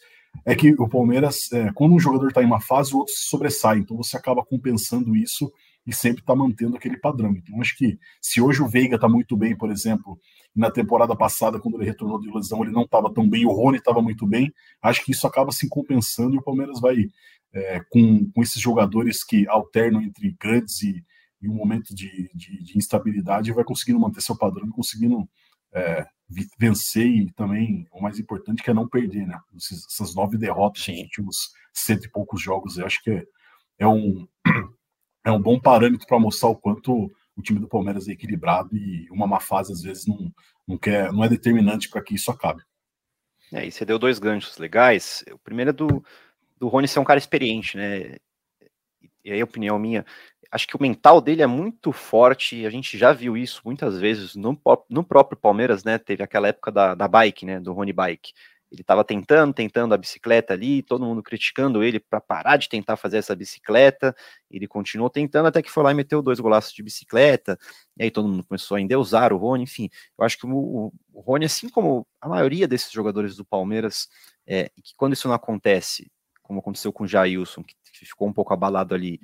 é que o Palmeiras, é, quando um jogador está em uma fase, o outro se sobressai. Então você acaba compensando isso e sempre está mantendo aquele padrão. Então acho que se hoje o Veiga está muito bem, por exemplo, na temporada passada, quando ele retornou de lesão, ele não estava tão bem, o Rony estava muito bem, acho que isso acaba se compensando e o Palmeiras vai é, com, com esses jogadores que alternam entre grandes e, e um momento de, de, de, instabilidade, vai conseguindo manter seu padrão, conseguindo é, vencer e também o mais importante que é não perder, né? Essas nove derrotas nos últimos cento e poucos jogos, eu acho que é, é um, é um bom parâmetro para mostrar o quanto o time do Palmeiras é equilibrado e uma má fase às vezes não, não, quer, não é determinante para que isso acabe. É, e você deu dois ganchos legais. O primeiro é do, do Rony ser um cara experiente, né? E aí, a opinião minha, acho que o mental dele é muito forte, a gente já viu isso muitas vezes no, no próprio Palmeiras, né? Teve aquela época da, da bike, né? Do Rony Bike. Ele estava tentando, tentando a bicicleta ali, todo mundo criticando ele para parar de tentar fazer essa bicicleta. Ele continuou tentando até que foi lá e meteu dois golaços de bicicleta. E aí todo mundo começou a endeusar o Rony. Enfim, eu acho que o, o Rony, assim como a maioria desses jogadores do Palmeiras, é, que quando isso não acontece, como aconteceu com o Jailson, que ficou um pouco abalado ali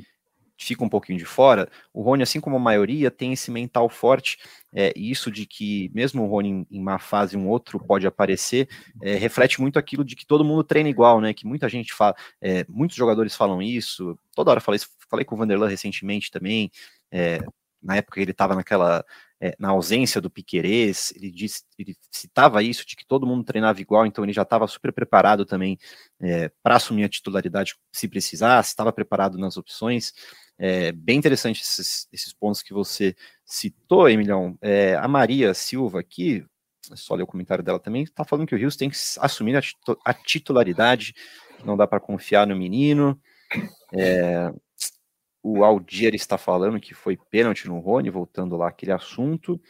fica um pouquinho de fora, o Rony, assim como a maioria, tem esse mental forte, é, isso de que mesmo o Rony em, em má fase, um outro pode aparecer, é, reflete muito aquilo de que todo mundo treina igual, né, que muita gente fala, é, muitos jogadores falam isso, toda hora falei, falei com o Vanderlan recentemente também, é, na época ele estava naquela é, na ausência do Piquerez, ele disse, ele citava isso de que todo mundo treinava igual, então ele já estava super preparado também é, para assumir a titularidade se precisasse, estava preparado nas opções. É, bem interessante esses, esses, pontos que você citou, Emilhão. É, a Maria Silva aqui, só ler o comentário dela também, está falando que o Rios tem que assumir a, a titularidade, não dá para confiar no menino. É, o Aldir está falando que foi pênalti no Rony, voltando lá aquele assunto.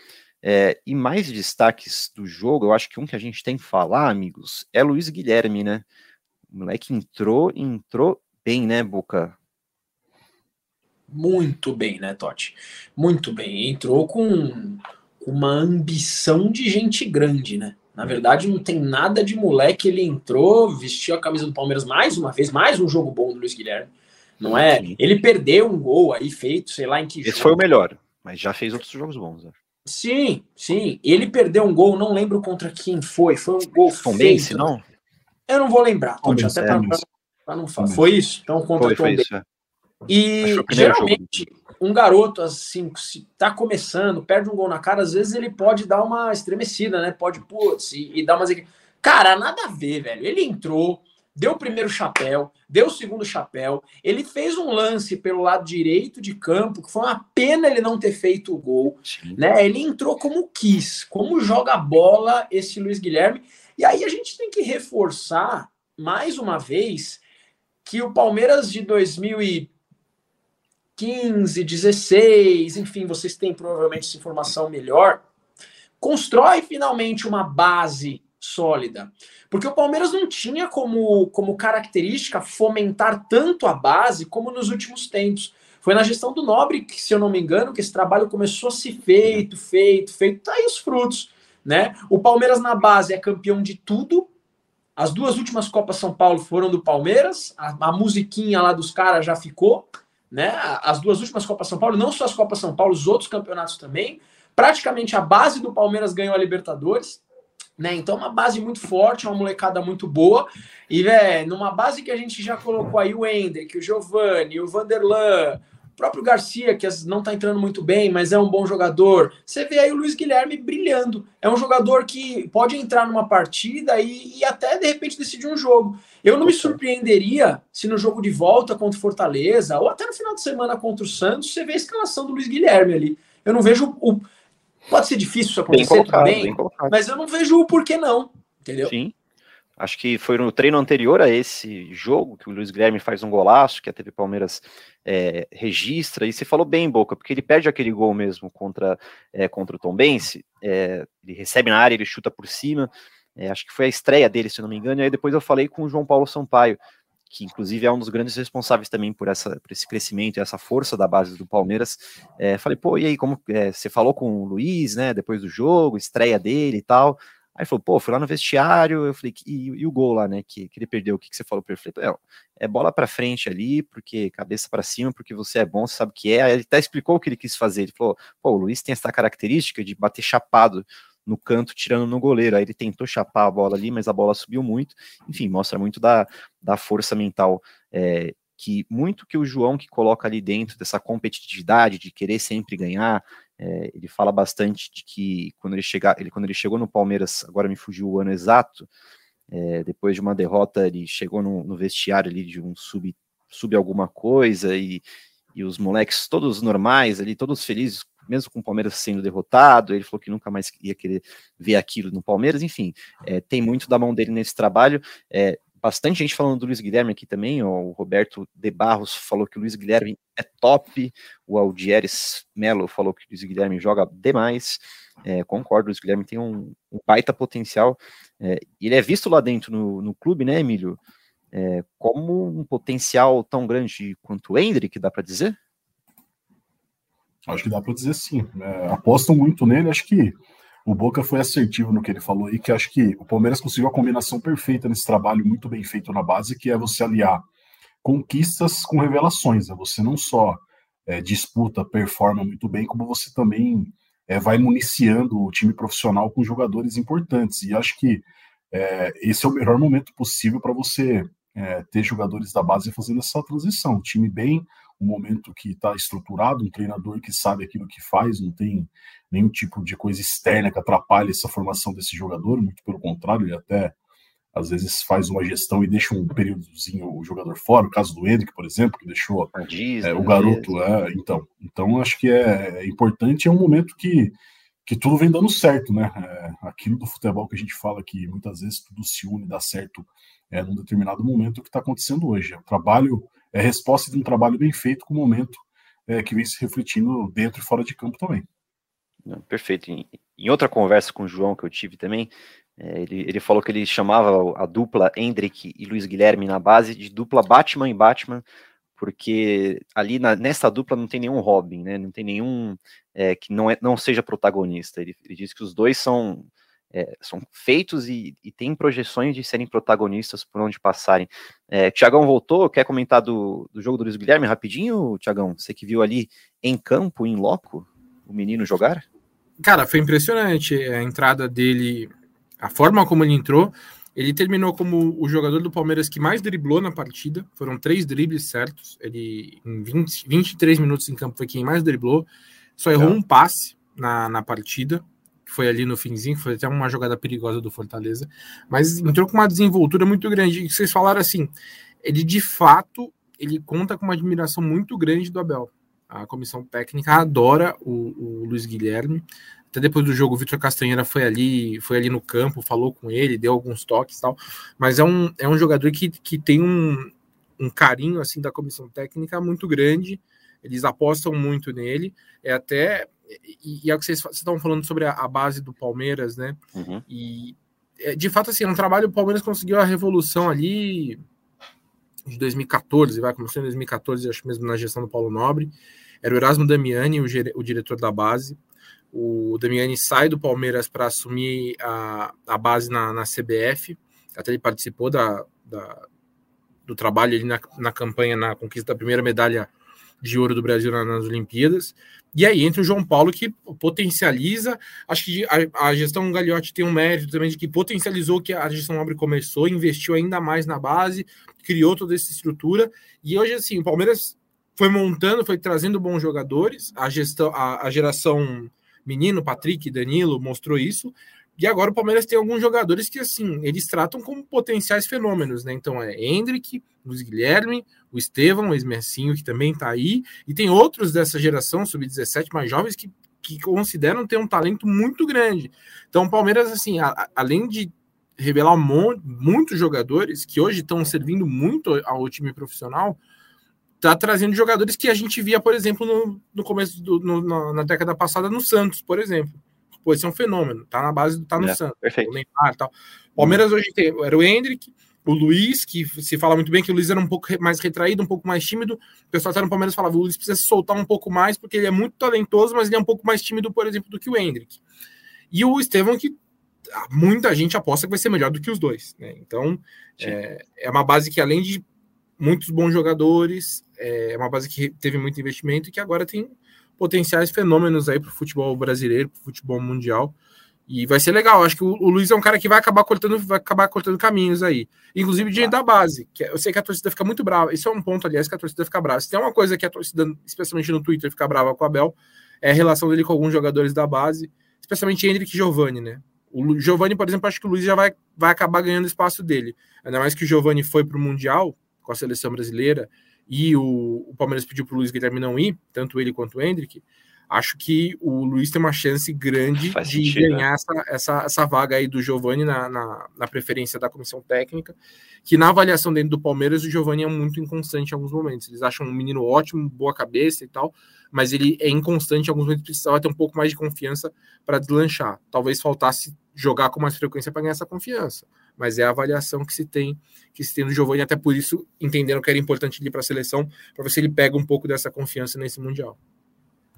É, e mais destaques do jogo, eu acho que um que a gente tem que falar, amigos, é Luiz Guilherme, né? O moleque entrou, entrou bem, né, Boca? Muito bem, né, Totti? Muito bem. Entrou com uma ambição de gente grande, né? Na verdade, não tem nada de moleque. Ele entrou, vestiu a camisa do Palmeiras mais uma vez, mais um jogo bom do Luiz Guilherme. Não é? Ele perdeu um gol aí feito, sei lá em que Esse jogo. foi o melhor, mas já fez outros jogos bons. Acho. Sim, sim. Ele perdeu um gol, não lembro contra quem foi. Foi um gol Tom feito. Não? Eu não vou lembrar, Totti, até para é, não falar. Foi isso? Então contra foi, Tom foi isso, é. E geralmente, jogo. um garoto assim, se tá começando, perde um gol na cara, às vezes ele pode dar uma estremecida, né? Pode, putz, e, e dar umas. Cara, nada a ver, velho. Ele entrou, deu o primeiro chapéu, deu o segundo chapéu, ele fez um lance pelo lado direito de campo, que foi uma pena ele não ter feito o gol, né? Ele entrou como quis, como joga bola esse Luiz Guilherme. E aí a gente tem que reforçar mais uma vez que o Palmeiras de 2000 e 15, 16, enfim, vocês têm provavelmente essa informação melhor, constrói finalmente uma base sólida. Porque o Palmeiras não tinha como, como característica fomentar tanto a base como nos últimos tempos. Foi na gestão do Nobre, que, se eu não me engano, que esse trabalho começou a ser feito, feito, feito, tá aí os frutos. Né? O Palmeiras na base é campeão de tudo. As duas últimas Copas São Paulo foram do Palmeiras, a, a musiquinha lá dos caras já ficou né? As duas últimas Copas São Paulo, não só as Copas São Paulo, os outros campeonatos também. Praticamente a base do Palmeiras ganhou a Libertadores. Né? Então, uma base muito forte, uma molecada muito boa. E, velho, numa base que a gente já colocou aí o Hendrick, o Giovanni, o Vanderlan, o próprio Garcia, que não está entrando muito bem, mas é um bom jogador. Você vê aí o Luiz Guilherme brilhando. É um jogador que pode entrar numa partida e, e até de repente decidir um jogo. Eu não me surpreenderia se no jogo de volta contra o Fortaleza, ou até no final de semana contra o Santos, você vê a escalação do Luiz Guilherme ali. Eu não vejo o. Pode ser difícil isso acontecer bem colocado, também, mas eu não vejo o porquê não. Entendeu? Sim. Acho que foi no treino anterior a esse jogo que o Luiz Guilherme faz um golaço, que a TV Palmeiras é, registra, e você falou bem, Boca, porque ele perde aquele gol mesmo contra, é, contra o Tom Bense, é, ele recebe na área, ele chuta por cima, é, acho que foi a estreia dele, se não me engano, e aí depois eu falei com o João Paulo Sampaio, que inclusive é um dos grandes responsáveis também por, essa, por esse crescimento e essa força da base do Palmeiras. É, falei, pô, e aí, como é, você falou com o Luiz, né, depois do jogo, estreia dele e tal. Aí falou, pô, fui lá no vestiário, eu falei, e, e o gol lá, né, que, que ele perdeu, o que, que você falou para ele? Eu falei, é bola para frente ali, porque cabeça para cima, porque você é bom, você sabe o que é. Aí ele até explicou o que ele quis fazer. Ele falou, pô, o Luiz tem essa característica de bater chapado no canto, tirando no goleiro. Aí ele tentou chapar a bola ali, mas a bola subiu muito. Enfim, mostra muito da, da força mental é, que muito que o João que coloca ali dentro dessa competitividade de querer sempre ganhar, é, ele fala bastante de que quando ele, ele, quando ele chegou no Palmeiras, agora me fugiu o ano exato, é, depois de uma derrota, ele chegou no, no, vestiário ali de um sub, sub alguma coisa e, e os moleques todos normais ali, todos felizes, mesmo com o Palmeiras sendo derrotado, ele falou que nunca mais ia querer ver aquilo no Palmeiras, enfim, é, tem muito da mão dele nesse trabalho. É, bastante gente falando do Luiz Guilherme aqui também, ó, o Roberto de Barros falou que o Luiz Guilherme é top, o Aldieres Melo falou que o Luiz Guilherme joga demais, é, concordo, o Luiz Guilherme tem um, um baita potencial, é, ele é visto lá dentro no, no clube, né, Emílio, é, como um potencial tão grande quanto o Hendrick, dá para dizer? Acho que dá para dizer sim. É, apostam muito nele, acho que o Boca foi assertivo no que ele falou aí, que acho que o Palmeiras conseguiu a combinação perfeita nesse trabalho muito bem feito na base, que é você aliar conquistas com revelações. Né? Você não só é, disputa, performa muito bem, como você também é, vai municiando o time profissional com jogadores importantes. E acho que é, esse é o melhor momento possível para você é, ter jogadores da base fazendo essa transição. Time bem, um momento que está estruturado, um treinador que sabe aquilo que faz, não tem nenhum tipo de coisa externa que atrapalhe essa formação desse jogador, muito pelo contrário, ele até às vezes faz uma gestão e deixa um períodozinho o jogador fora, o caso do Hendrick, por exemplo, que deixou Disney, é, o garoto, é, então, então acho que é, é, importante, é um momento que, que tudo vem dando certo, né, é, aquilo do futebol que a gente fala que muitas vezes tudo se une, dá certo é, num determinado momento, o que está acontecendo hoje, é trabalho, é resposta de um trabalho bem feito com o momento é, que vem se refletindo dentro e fora de campo também. Perfeito. Em, em, outra conversa com o João que eu tive também, é, ele, ele falou que ele chamava a dupla Hendrick e Luiz Guilherme na base de dupla Batman e Batman, porque ali na, nessa dupla não tem nenhum Robin, né? Não tem nenhum é, que não, é, não seja protagonista. Ele, ele que os dois são, é, são feitos e, e têm projeções de serem protagonistas por onde passarem. É, Tiagão voltou, quer comentar do, do jogo do Luiz Guilherme rapidinho, Tiagão? Você que viu ali em campo, em loco, o menino jogar? Cara, foi impressionante a entrada dele, a forma como ele entrou. Ele terminou como o jogador do Palmeiras que mais driblou na partida. Foram três dribles certos. Ele, em 20, 23 minutos em campo, foi quem mais driblou. Só errou é. um passe na, na partida. Foi ali no finzinho, foi até uma jogada perigosa do Fortaleza. Mas entrou com uma desenvoltura muito grande. E vocês falaram assim: ele de fato ele conta com uma admiração muito grande do Abel. A comissão técnica adora o, o Luiz Guilherme. Até depois do jogo, o Vitor Castanheira foi ali, foi ali no campo, falou com ele, deu alguns toques e tal. Mas é um, é um jogador que, que tem um, um carinho assim da comissão técnica muito grande. Eles apostam muito nele. É até. E, e é o que vocês, vocês estavam falando sobre a, a, base do Palmeiras, né? Uhum. E é, de fato, assim, é um trabalho. O Palmeiras conseguiu a revolução ali de 2014, vai, começou em 2014, acho mesmo na gestão do Paulo Nobre. Era o Erasmo Damiani, o, o diretor da base. O Damiani sai do Palmeiras para assumir a, a base na, na CBF. Até ele participou da, da do trabalho ali na, na campanha, na conquista da primeira medalha de ouro do Brasil nas Olimpíadas. E aí entra o João Paulo que potencializa. Acho que a, a gestão Gagliotti tem um mérito também de que potencializou que a gestão Nobre começou, investiu ainda mais na base, criou toda essa estrutura. E hoje, assim, o Palmeiras foi montando, foi trazendo bons jogadores. A gestão, a, a geração menino, Patrick, Danilo mostrou isso. E agora o Palmeiras tem alguns jogadores que, assim, eles tratam como potenciais fenômenos, né? Então é Hendrick, Luiz Guilherme, o Estevão, o Esmercinho, que também tá aí, e tem outros dessa geração, sub-17, mais jovens, que, que consideram ter um talento muito grande. Então o Palmeiras, assim, a, além de revelar um muitos jogadores que hoje estão servindo muito ao time profissional, tá trazendo jogadores que a gente via, por exemplo, no, no começo do, no, na década passada no Santos, por exemplo. Pô, esse é um fenômeno, tá na base, tá no é, Santos. Perfeito. O Neymar, tal. Palmeiras hoje tem, era o Hendrick, o Luiz, que se fala muito bem que o Luiz era um pouco mais retraído, um pouco mais tímido. O pessoal até no Palmeiras falava, o Luiz precisa se soltar um pouco mais, porque ele é muito talentoso, mas ele é um pouco mais tímido, por exemplo, do que o Hendrick. E o Estevão, que muita gente aposta que vai ser melhor do que os dois. Né? Então, é, é, uma base que, além de muitos bons jogadores, é uma base que teve muito investimento e que agora tem potenciais fenômenos aí para o futebol brasileiro, para o futebol mundial. E vai ser legal. Acho que o, o, Luiz é um cara que vai acabar cortando, vai acabar cortando caminhos aí. Inclusive de da base. Que é, eu sei que a torcida fica muito brava. Isso é um ponto, aliás, que a torcida fica brava. Se tem uma coisa que a torcida, especialmente no Twitter, fica brava com o Abel, é a relação dele com alguns jogadores da base, especialmente Hendrick e Giovanni, né? O Giovanni, por exemplo, acho que o Luiz já vai, vai acabar ganhando espaço dele. Ainda mais que o Giovanni foi para o Mundial com a seleção brasileira e o, o Palmeiras pediu para o Luiz Guilherme não ir, tanto ele quanto o Hendrick acho que o Luiz tem uma chance grande Faz de sentido, ganhar né? essa, essa, essa vaga aí do Giovani na, na, na, preferência da comissão técnica, que na avaliação dentro do Palmeiras o Giovani é muito inconstante em alguns momentos. Eles acham um menino ótimo, boa cabeça e tal, mas ele é inconstante em alguns momentos, precisava ter um pouco mais de confiança para deslanchar. Talvez faltasse jogar com mais frequência para ganhar essa confiança. Mas é a avaliação que se tem que se tem do Giovani, até por isso entenderam que era importante ele para a seleção, para ver se ele pega um pouco dessa confiança nesse Mundial.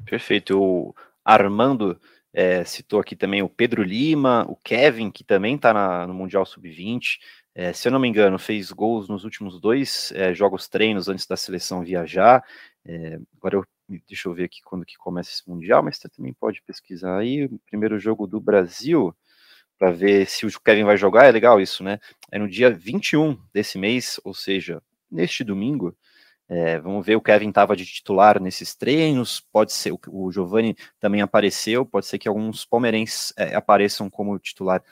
Perfeito. O Armando é, citou aqui também o Pedro Lima, o Kevin, que também está no Mundial Sub-20. É, se eu não me engano, fez gols nos últimos dois é, jogos treinos antes da seleção viajar. É, agora eu, deixa eu ver aqui quando que começa esse Mundial, mas você também pode pesquisar aí. O primeiro jogo do Brasil, para ver se o Kevin vai jogar, é legal isso, né? É no dia 21 desse mês, ou seja, neste domingo. É, vamos ver, o Kevin estava de titular nesses treinos, pode ser, o, o Giovanni também apareceu, pode ser que alguns palmeirenses é, apareçam como titular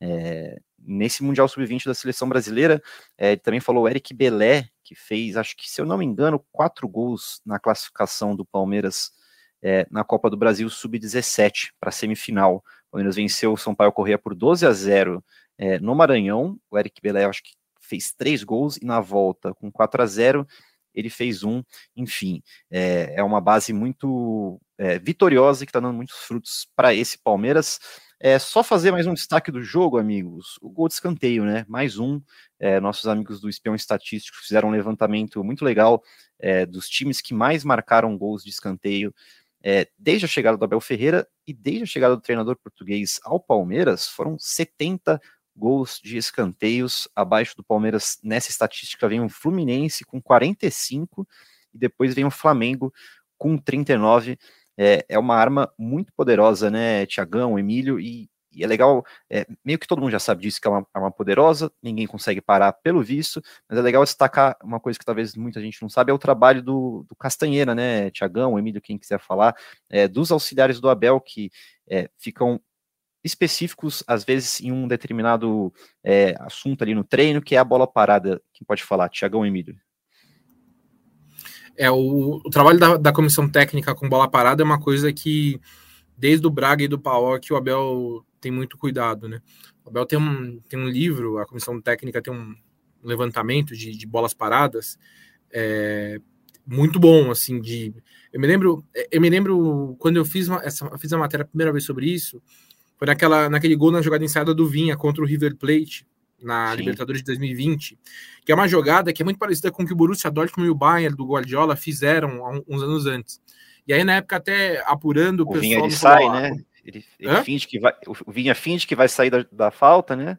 é, nesse Mundial Sub-20 da seleção brasileira. É, também falou Eric Belé, que fez, acho que se eu não me engano, quatro gols na classificação do Palmeiras é, na Copa do Brasil Sub-17 para a semifinal. O Palmeiras venceu o São Paulo Correia por 12 a 0 é, no Maranhão. O Eric Belé, acho que fez três gols e na volta com 4 a 0 ele fez um, enfim, é, é uma base muito é, vitoriosa que está dando muitos frutos para esse Palmeiras. É só fazer mais um destaque do jogo, amigos. O gol de escanteio, né? Mais um. É, nossos amigos do Espião Estatístico fizeram um levantamento muito legal é, dos times que mais marcaram gols de escanteio é, desde a chegada do Abel Ferreira e desde a chegada do treinador português ao Palmeiras. Foram 70 gols de escanteios. Abaixo do Palmeiras, nessa estatística, vem o Fluminense com 45 e depois vem o Flamengo com 39. É, é uma arma muito poderosa, né, Tiagão, Emílio, e, e é legal, é, meio que todo mundo já sabe disso, que é uma arma poderosa, ninguém consegue parar pelo visto, mas é legal destacar uma coisa que talvez muita gente não sabe, é o trabalho do, do Castanheira, né, Tiagão, Emílio, quem quiser falar, é, dos auxiliares do Abel, que é, ficam específicos, às vezes, em um determinado é, assunto ali no treino, que é a bola parada. Quem pode falar? Tiagão Emílio. É, o, o trabalho da, da, comissão técnica com bola parada é uma coisa que, desde o Braga e do que o Abel tem muito cuidado, né? O Abel tem um, tem um livro, a comissão técnica tem um levantamento de, de bolas paradas é, muito bom, assim, de... Eu me lembro, eu me lembro quando eu fiz, uma, essa, fiz a matéria a primeira vez sobre isso, foi naquela, naquele gol na jogada ensaiada do Vinha contra o River Plate, na Sim. Libertadores de 2020, que é uma jogada que é muito parecida com o que o Borussia Dortmund e o Bayern do Guardiola fizeram uns anos antes. E aí, na época, até apurando o, o pessoal... Vinha, ele sai, falou, né? Ele, ele finge que vai... O Vinha finge que vai sair da, da falta, né?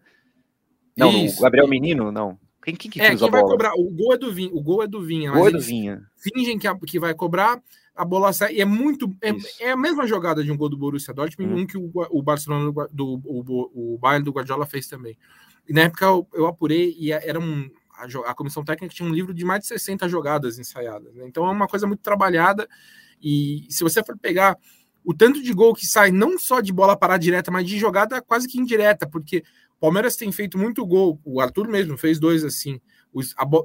Não, Isso. o Gabriel Menino, não. Quem, quem que é, quem vai cobrar? O gol é do Vinha. O gol é do Vinha. Gol é do Vinha. Fingem que, que vai cobrar, a bola sai. E é muito. É, é, a mesma jogada de um gol do Borussia Dortmund, hum. um que o, o Barcelona do o, o Bayern do Guardiola fez também. E na época eu, eu apurei e era um. A, a, comissão técnica tinha um livro de mais de 60 jogadas ensaiadas. Né? Então é uma coisa muito trabalhada. E se você for pegar o tanto de gol que sai, não só de bola parada direta, mas de jogada quase que indireta, porque o Palmeiras tem feito muito gol. O Arthur mesmo fez dois assim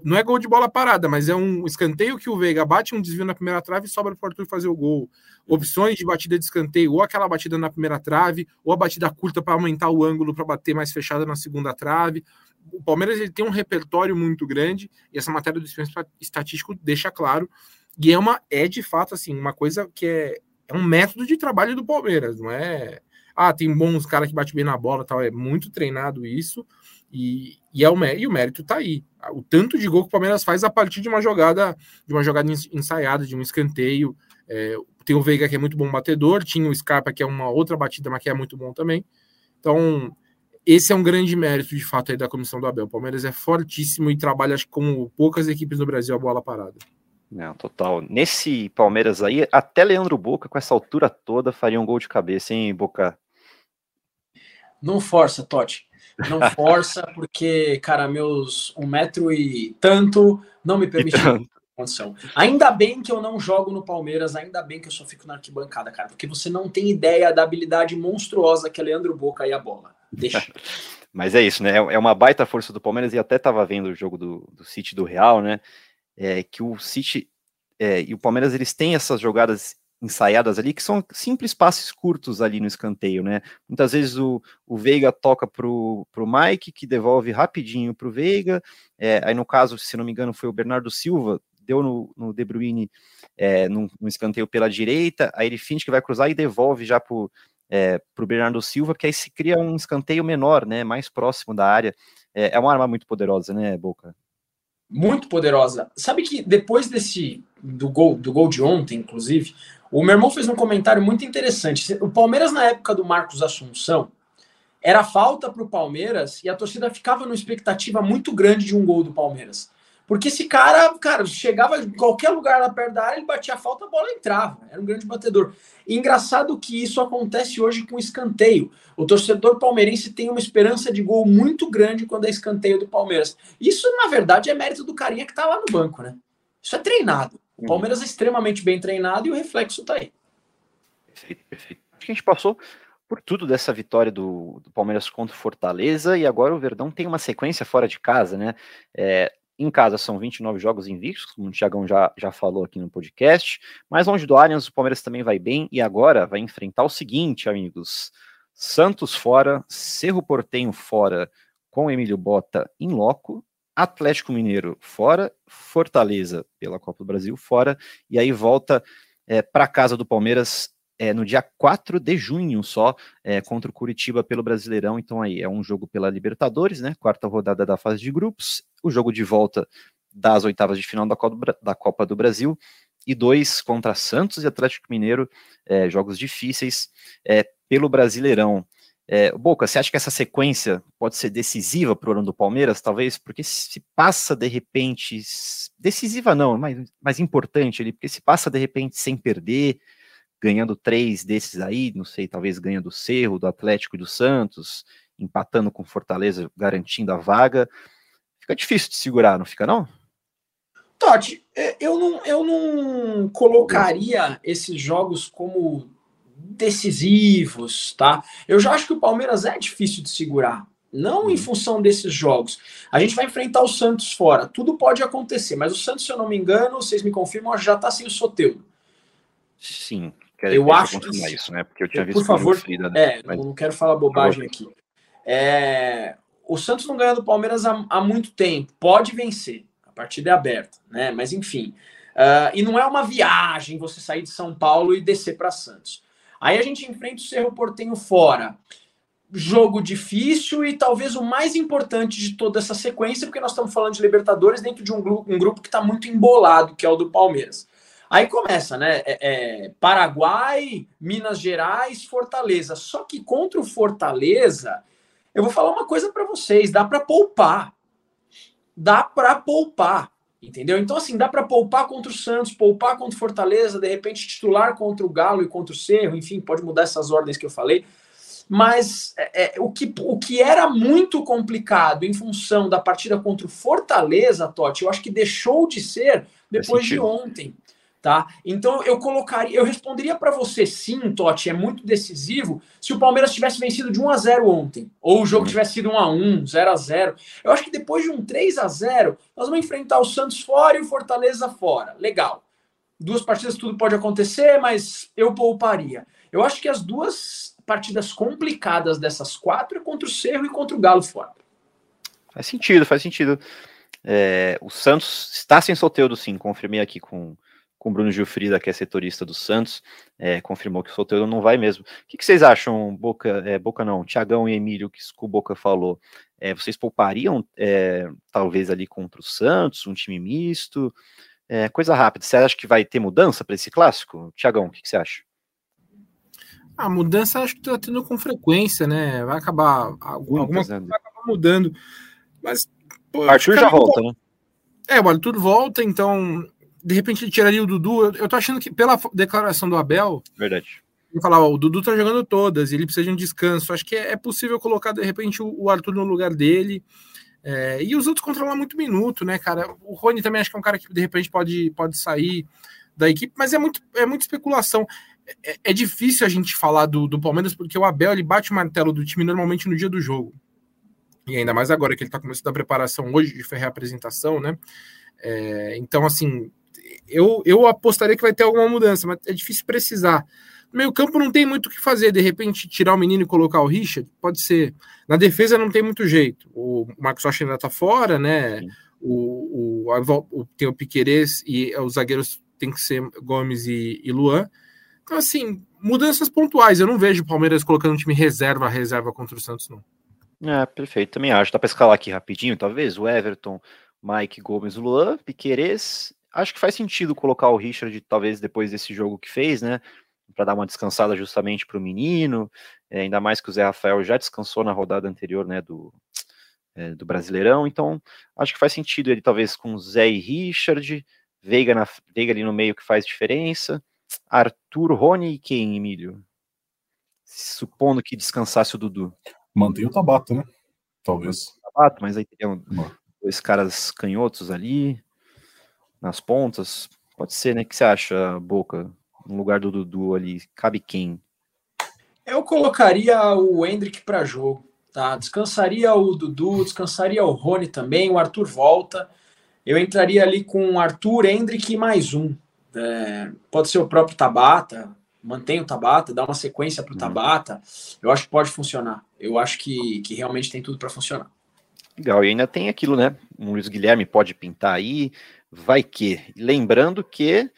não é gol de bola parada, mas é um escanteio que o Veiga bate um desvio na primeira trave e sobra para o Arthur fazer o gol. Opções de batida de escanteio, ou aquela batida na primeira trave, ou a batida curta para aumentar o ângulo para bater mais fechada na segunda trave. O Palmeiras ele tem um repertório muito grande e essa matéria do estatístico deixa claro. E é uma é de fato assim uma coisa que é, é um método de trabalho do Palmeiras, não é? Ah, tem bons caras que batem bem na bola, tal, é muito treinado isso. E, e, é o, e o mérito está aí. O tanto de gol que o Palmeiras faz a partir de uma jogada, de uma jogada ensaiada, de um escanteio. É, tem o Veiga que é muito bom batedor, tinha o Scarpa que é uma outra batida, mas que é muito bom também. Então, esse é um grande mérito, de fato, aí da comissão do Abel. O Palmeiras é fortíssimo e trabalha, acho, como poucas equipes no Brasil, a bola parada. Não, total. Nesse Palmeiras aí, até Leandro Boca, com essa altura toda, faria um gol de cabeça, hein, Boca? Não força, Totti. Não força, porque, cara, meus um metro e tanto não me permite condição. Ainda bem que eu não jogo no Palmeiras, ainda bem que eu só fico na arquibancada, cara, porque você não tem ideia da habilidade monstruosa que é Leandro Boca e a bola. Deixa. Mas é isso, né? É uma baita força do Palmeiras e até tava vendo o jogo do, do City do Real, né? É, que o City é, e o Palmeiras eles têm essas jogadas ensaiadas ali, que são simples passes curtos ali no escanteio, né? Muitas vezes o, o Veiga toca pro, pro Mike, que devolve rapidinho pro Veiga, é, aí no caso, se não me engano, foi o Bernardo Silva, deu no, no De Bruyne é, no, no, escanteio pela direita, aí ele finge que vai cruzar e devolve já pro, é, pro Bernardo Silva, porque aí se cria um escanteio menor, né, mais próximo da área, é, é uma arma muito poderosa, né, Boca? Muito poderosa. Sabe que depois desse, do gol, do gol de ontem, inclusive, o meu irmão fez um comentário muito interessante. O Palmeiras, na época do Marcos Assunção, era falta para o Palmeiras e a torcida ficava numa expectativa muito grande de um gol do Palmeiras. Porque esse cara, cara, chegava em qualquer lugar lá perto da área, ele batia a falta, a bola entrava. Era um grande batedor. E engraçado que isso acontece hoje com escanteio. O torcedor palmeirense tem uma esperança de gol muito grande quando é escanteio do Palmeiras. Isso, na verdade, é mérito do carinha que está lá no banco, né? Isso é treinado. O. Palmeiras é extremamente bem treinado e o reflexo está aí. Perfeito, perfeito. Acho que a gente passou por tudo dessa vitória do, do, Palmeiras contra o Fortaleza e agora o Verdão tem uma sequência fora de casa, né? É, em casa são 29 jogos invictos, como o Thiagão já, já falou aqui no podcast, mas longe do Allianz o Palmeiras também vai bem e agora vai enfrentar o seguinte, amigos: Santos fora, Cerro Portenho fora com Emílio Bota em loco Atlético Mineiro fora, Fortaleza pela Copa do Brasil fora, e aí volta é, para casa do Palmeiras é, no dia 4 de junho só, é, contra o Curitiba pelo Brasileirão. Então aí é um jogo pela Libertadores, né? Quarta rodada da fase de grupos, o jogo de volta das oitavas de final da Copa, da Copa do Brasil, e dois contra Santos e Atlético Mineiro, é, jogos difíceis é, pelo Brasileirão. É, Boca, você acha que essa sequência pode ser decisiva para o ano do Palmeiras? Talvez porque se passa de repente, decisiva não, mas, mas importante ali, porque se passa de repente sem perder, ganhando três desses aí, não sei, talvez ganha do Cerro, do Atlético e do Santos, empatando com Fortaleza, garantindo a vaga, fica difícil de segurar, não fica não? Totti, é, eu não, eu não colocaria esses jogos como decisivos, tá? Eu já acho que o Palmeiras é difícil de segurar. Não em uhum. função desses jogos. A gente vai enfrentar o Santos fora. Tudo pode acontecer, mas o Santos, se eu não me engano, vocês me confirmam, já tá sem o Soteudo. Sim. Eu acho que isso, né? Porque eu tinha visto por favor, Frida, né? É, mas... não quero falar bobagem aqui. É, o Santos não ganha do Palmeiras há, há, muito tempo. Pode vencer. A partida é aberta, né? Mas enfim. Uh, e não é uma viagem você sair de São Paulo e descer para Santos. Aí a gente enfrenta o Cerro Portenho fora. Jogo difícil e talvez o mais importante de toda essa sequência, porque nós estamos falando de Libertadores dentro de um grupo, um grupo que está muito embolado, que é o do Palmeiras. Aí começa, né? É, é, Paraguai, Minas Gerais, Fortaleza. Só que contra o Fortaleza, eu vou falar uma coisa para vocês: dá para poupar. Dá para poupar. Entendeu? Então, assim, dá para poupar contra o Santos, poupar contra o Fortaleza, de repente titular contra o Galo e contra o Cerro, enfim, pode mudar essas ordens que eu falei. Mas é, é, o, que, o que era muito complicado em função da partida contra o Fortaleza, Totti, eu acho que deixou de ser depois de ontem tá? Então eu colocaria, eu responderia para você sim, Totti, é muito decisivo se o Palmeiras tivesse vencido de 1 a 0 ontem, ou o jogo uhum. tivesse sido 1 a 1, 0 a 0. Eu acho que depois de um 3 a 0, nós vamos enfrentar o Santos fora e o Fortaleza fora. Legal. Duas partidas tudo pode acontecer, mas eu pouparia. Eu acho que as duas partidas complicadas dessas quatro é contra o Cerro e contra o Galo fora. Faz sentido, faz sentido. É, o Santos está sem solteiro, sim, confirmei aqui com com o Bruno Gilfrida, que é setorista do Santos, é, confirmou que o Soteldo não vai mesmo. O que, que vocês acham, Boca, é, Boca não, Tiagão e Emílio, que o Boca falou? É, vocês poupariam, é, talvez, ali contra o Santos, um time misto? É, coisa rápida, você acha que vai ter mudança para esse clássico? Tiagão, o que, que, você acha? A mudança acho que está tendo com frequência, né? Vai acabar alguma coisa vai acabar mudando. Mas. Pô, Arthur já volta, né? É, o Arthur volta, então de repente ele tiraria o Dudu. Eu, eu tô achando que, pela declaração do Abel. Verdade. Ele falava, o Dudu tá jogando todas, ele precisa de um descanso. Acho que é, é possível colocar, de repente, o, o, Arthur no lugar dele. É, e os outros controlam muito minuto, né, cara? O Rony também acho que é um cara que de repente pode, pode sair da equipe, mas é muito, é muita especulação. É, é difícil a gente falar do, do Palmeiras porque o Abel ele bate o martelo do time normalmente no dia do jogo. E ainda mais agora que ele está começando a preparação hoje de ferrar a apresentação, né? É, então, assim, eu, eu apostaria que vai ter alguma mudança, mas é difícil precisar. No meio campo não tem muito o que fazer, de repente tirar o menino e colocar o Richard, pode ser. Na defesa não tem muito jeito. O Marcos Rocha ainda tá fora, né? O, o, o, tem o Piquerez e os zagueiros tem que ser Gomes e, e Luan. Então, assim, mudanças pontuais. Eu não vejo o Palmeiras colocando um time reserva reserva contra o Santos, não. É, perfeito. Também acho. Dá para escalar aqui rapidinho, talvez. O Everton, Mike Gomes, Luan, Piquerez. Acho que faz sentido colocar o Richard, talvez depois desse jogo que fez, né? Para dar uma descansada justamente para o menino. É, ainda mais que o Zé Rafael já descansou na rodada anterior, né? Do, é, do Brasileirão. Então, acho que faz sentido ele, talvez, com Zé e Richard. Veiga, na, Veiga ali no meio que faz diferença. Arthur, Rony e quem, Emílio? Supondo que descansasse o Dudu. Mantém o Tabata, né? Talvez. Tabata, mas aí teriam dois caras canhotos ali, nas pontas. Pode ser, né? O que você acha, Boca? No lugar do Dudu ali, cabe quem? Eu colocaria o Hendrick para jogo, tá? Descansaria o Dudu, descansaria o Rony também, o Arthur volta. Eu entraria ali com Arthur, Hendrick e mais um. É, pode ser o próprio Tabata, mantém o Tabata, dá uma sequência para o uhum. Tabata. Eu acho que pode funcionar. Eu acho que, que realmente tem tudo para funcionar. Legal, e ainda tem aquilo, né? O Luiz Guilherme pode pintar aí, vai que. Lembrando que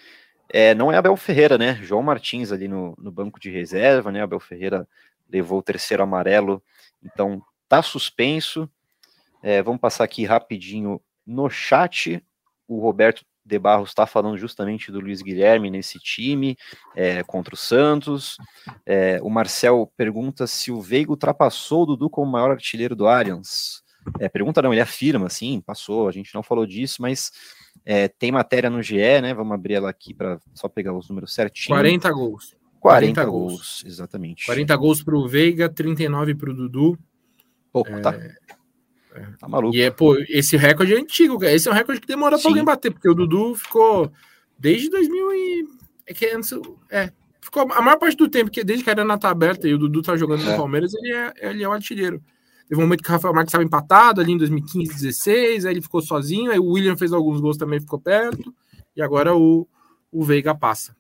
é, não é Abel Ferreira, né? João Martins ali no, no banco de reserva, né? Abel Ferreira levou o terceiro amarelo, então tá suspenso. É, vamos passar aqui rapidinho no chat. O Roberto de Barros está falando justamente do Luiz Guilherme nesse time é, contra o Santos. É, o Marcel pergunta se o Veiga ultrapassou o Dudu como maior artilheiro do Arians. É, pergunta não, ele afirma, sim, passou. A gente não falou disso, mas é, tem matéria no GE, né? Vamos abrir ela aqui para só pegar os números certinho. 40 gols. 40, 40 gols, gols, exatamente. 40 gols para o Veiga, 39 para o Dudu. Pouco, tá? é... tá? Tá maluco. E é, pô, esse recorde é antigo, cara. Esse é um recorde que demora para alguém bater, porque o Dudu ficou desde 2000 e. É que antes. É, ficou a maior parte do tempo, que desde que era na aberta e o Dudu tá jogando é. no Palmeiras, ele é, ele é o artilheiro. Teve um momento que o Rafael Marques estava empatado ali em 2015, 16, aí ele ficou sozinho, aí o William fez alguns gols também, ficou perto, e agora o, o Veiga passa.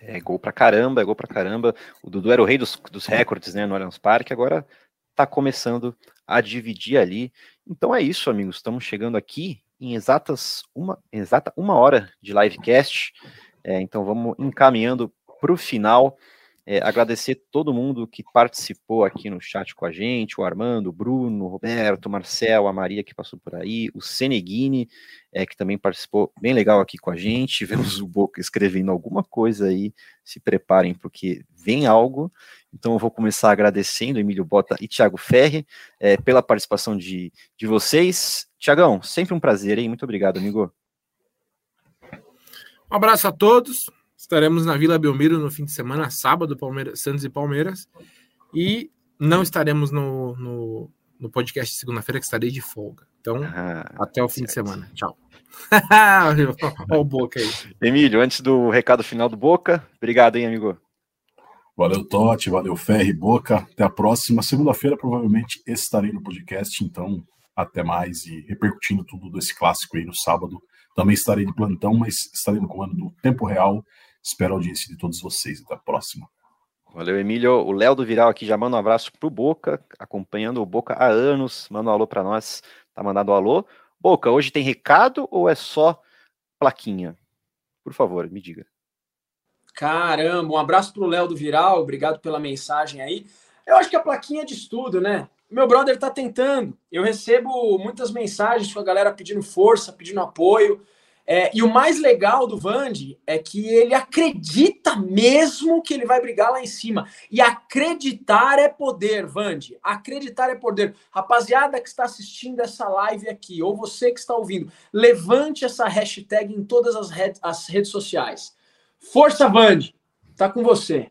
É gol pra caramba, é gol pra caramba. O Dudu era o rei dos, dos recordes, né, no Allianz Parque, agora tá começando a dividir ali. Então é isso, amigos. Estamos chegando aqui em exatas uma, exata uma hora de livecast. É, então vamos encaminhando para o final. É, agradecer todo mundo que participou aqui no chat com a gente, o Armando, o Bruno, o Roberto, o Marcel, a Maria que passou por aí, o Seneguini, é, que também participou bem legal aqui com a gente. Vemos o Boca escrevendo alguma coisa aí, se preparem, porque vem algo. Então eu vou começar agradecendo Emílio Bota e Thiago Ferri é, pela participação de, de vocês. Tiagão, sempre um prazer, hein? Muito obrigado, amigo. Um abraço a todos. Estaremos na Vila Belmiro no fim de semana, sábado, Palmeiras, Santos e Palmeiras. E não estaremos no, no, no podcast de segunda-feira, que estarei de folga. Então, ah, até o fim certo. de semana. Tchau. Olha o Boca aí. Emílio, antes do recado final do Boca, obrigado, hein, amigo. Valeu, Totti, valeu, Ferri, Boca. Até a próxima. Segunda-feira, provavelmente, estarei no podcast, então até mais e repercutindo tudo desse clássico aí no sábado. Também estarei de plantão, mas estarei no comando do Tempo Real Espero a audiência de todos vocês. Até a próxima. Valeu, Emílio. O Léo do Viral aqui já manda um abraço pro Boca, acompanhando o Boca há anos. Manda um alô para nós. Tá mandando um alô. Boca, hoje tem recado ou é só plaquinha? Por favor, me diga. Caramba, um abraço pro Léo do Viral. Obrigado pela mensagem aí. Eu acho que a plaquinha é de estudo, né? Meu brother tá tentando. Eu recebo muitas mensagens com a galera pedindo força, pedindo apoio. É, e o mais legal do Vande é que ele acredita mesmo que ele vai brigar lá em cima. E acreditar é poder, Vande. Acreditar é poder. Rapaziada que está assistindo essa live aqui, ou você que está ouvindo, levante essa hashtag em todas as, as redes sociais. Força, Vande. Tá com você.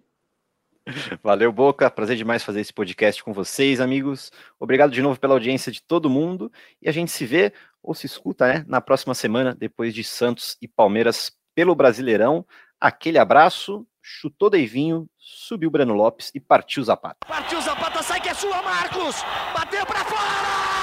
Valeu, Boca. Prazer demais fazer esse podcast com vocês, amigos. Obrigado de novo pela audiência de todo mundo. E a gente se vê ou se escuta né, na próxima semana, depois de Santos e Palmeiras pelo Brasileirão. Aquele abraço, chutou Deivinho, subiu Breno Lopes e partiu Zapata. Partiu Zapata, sai que é sua, Marcos! Bateu para fora!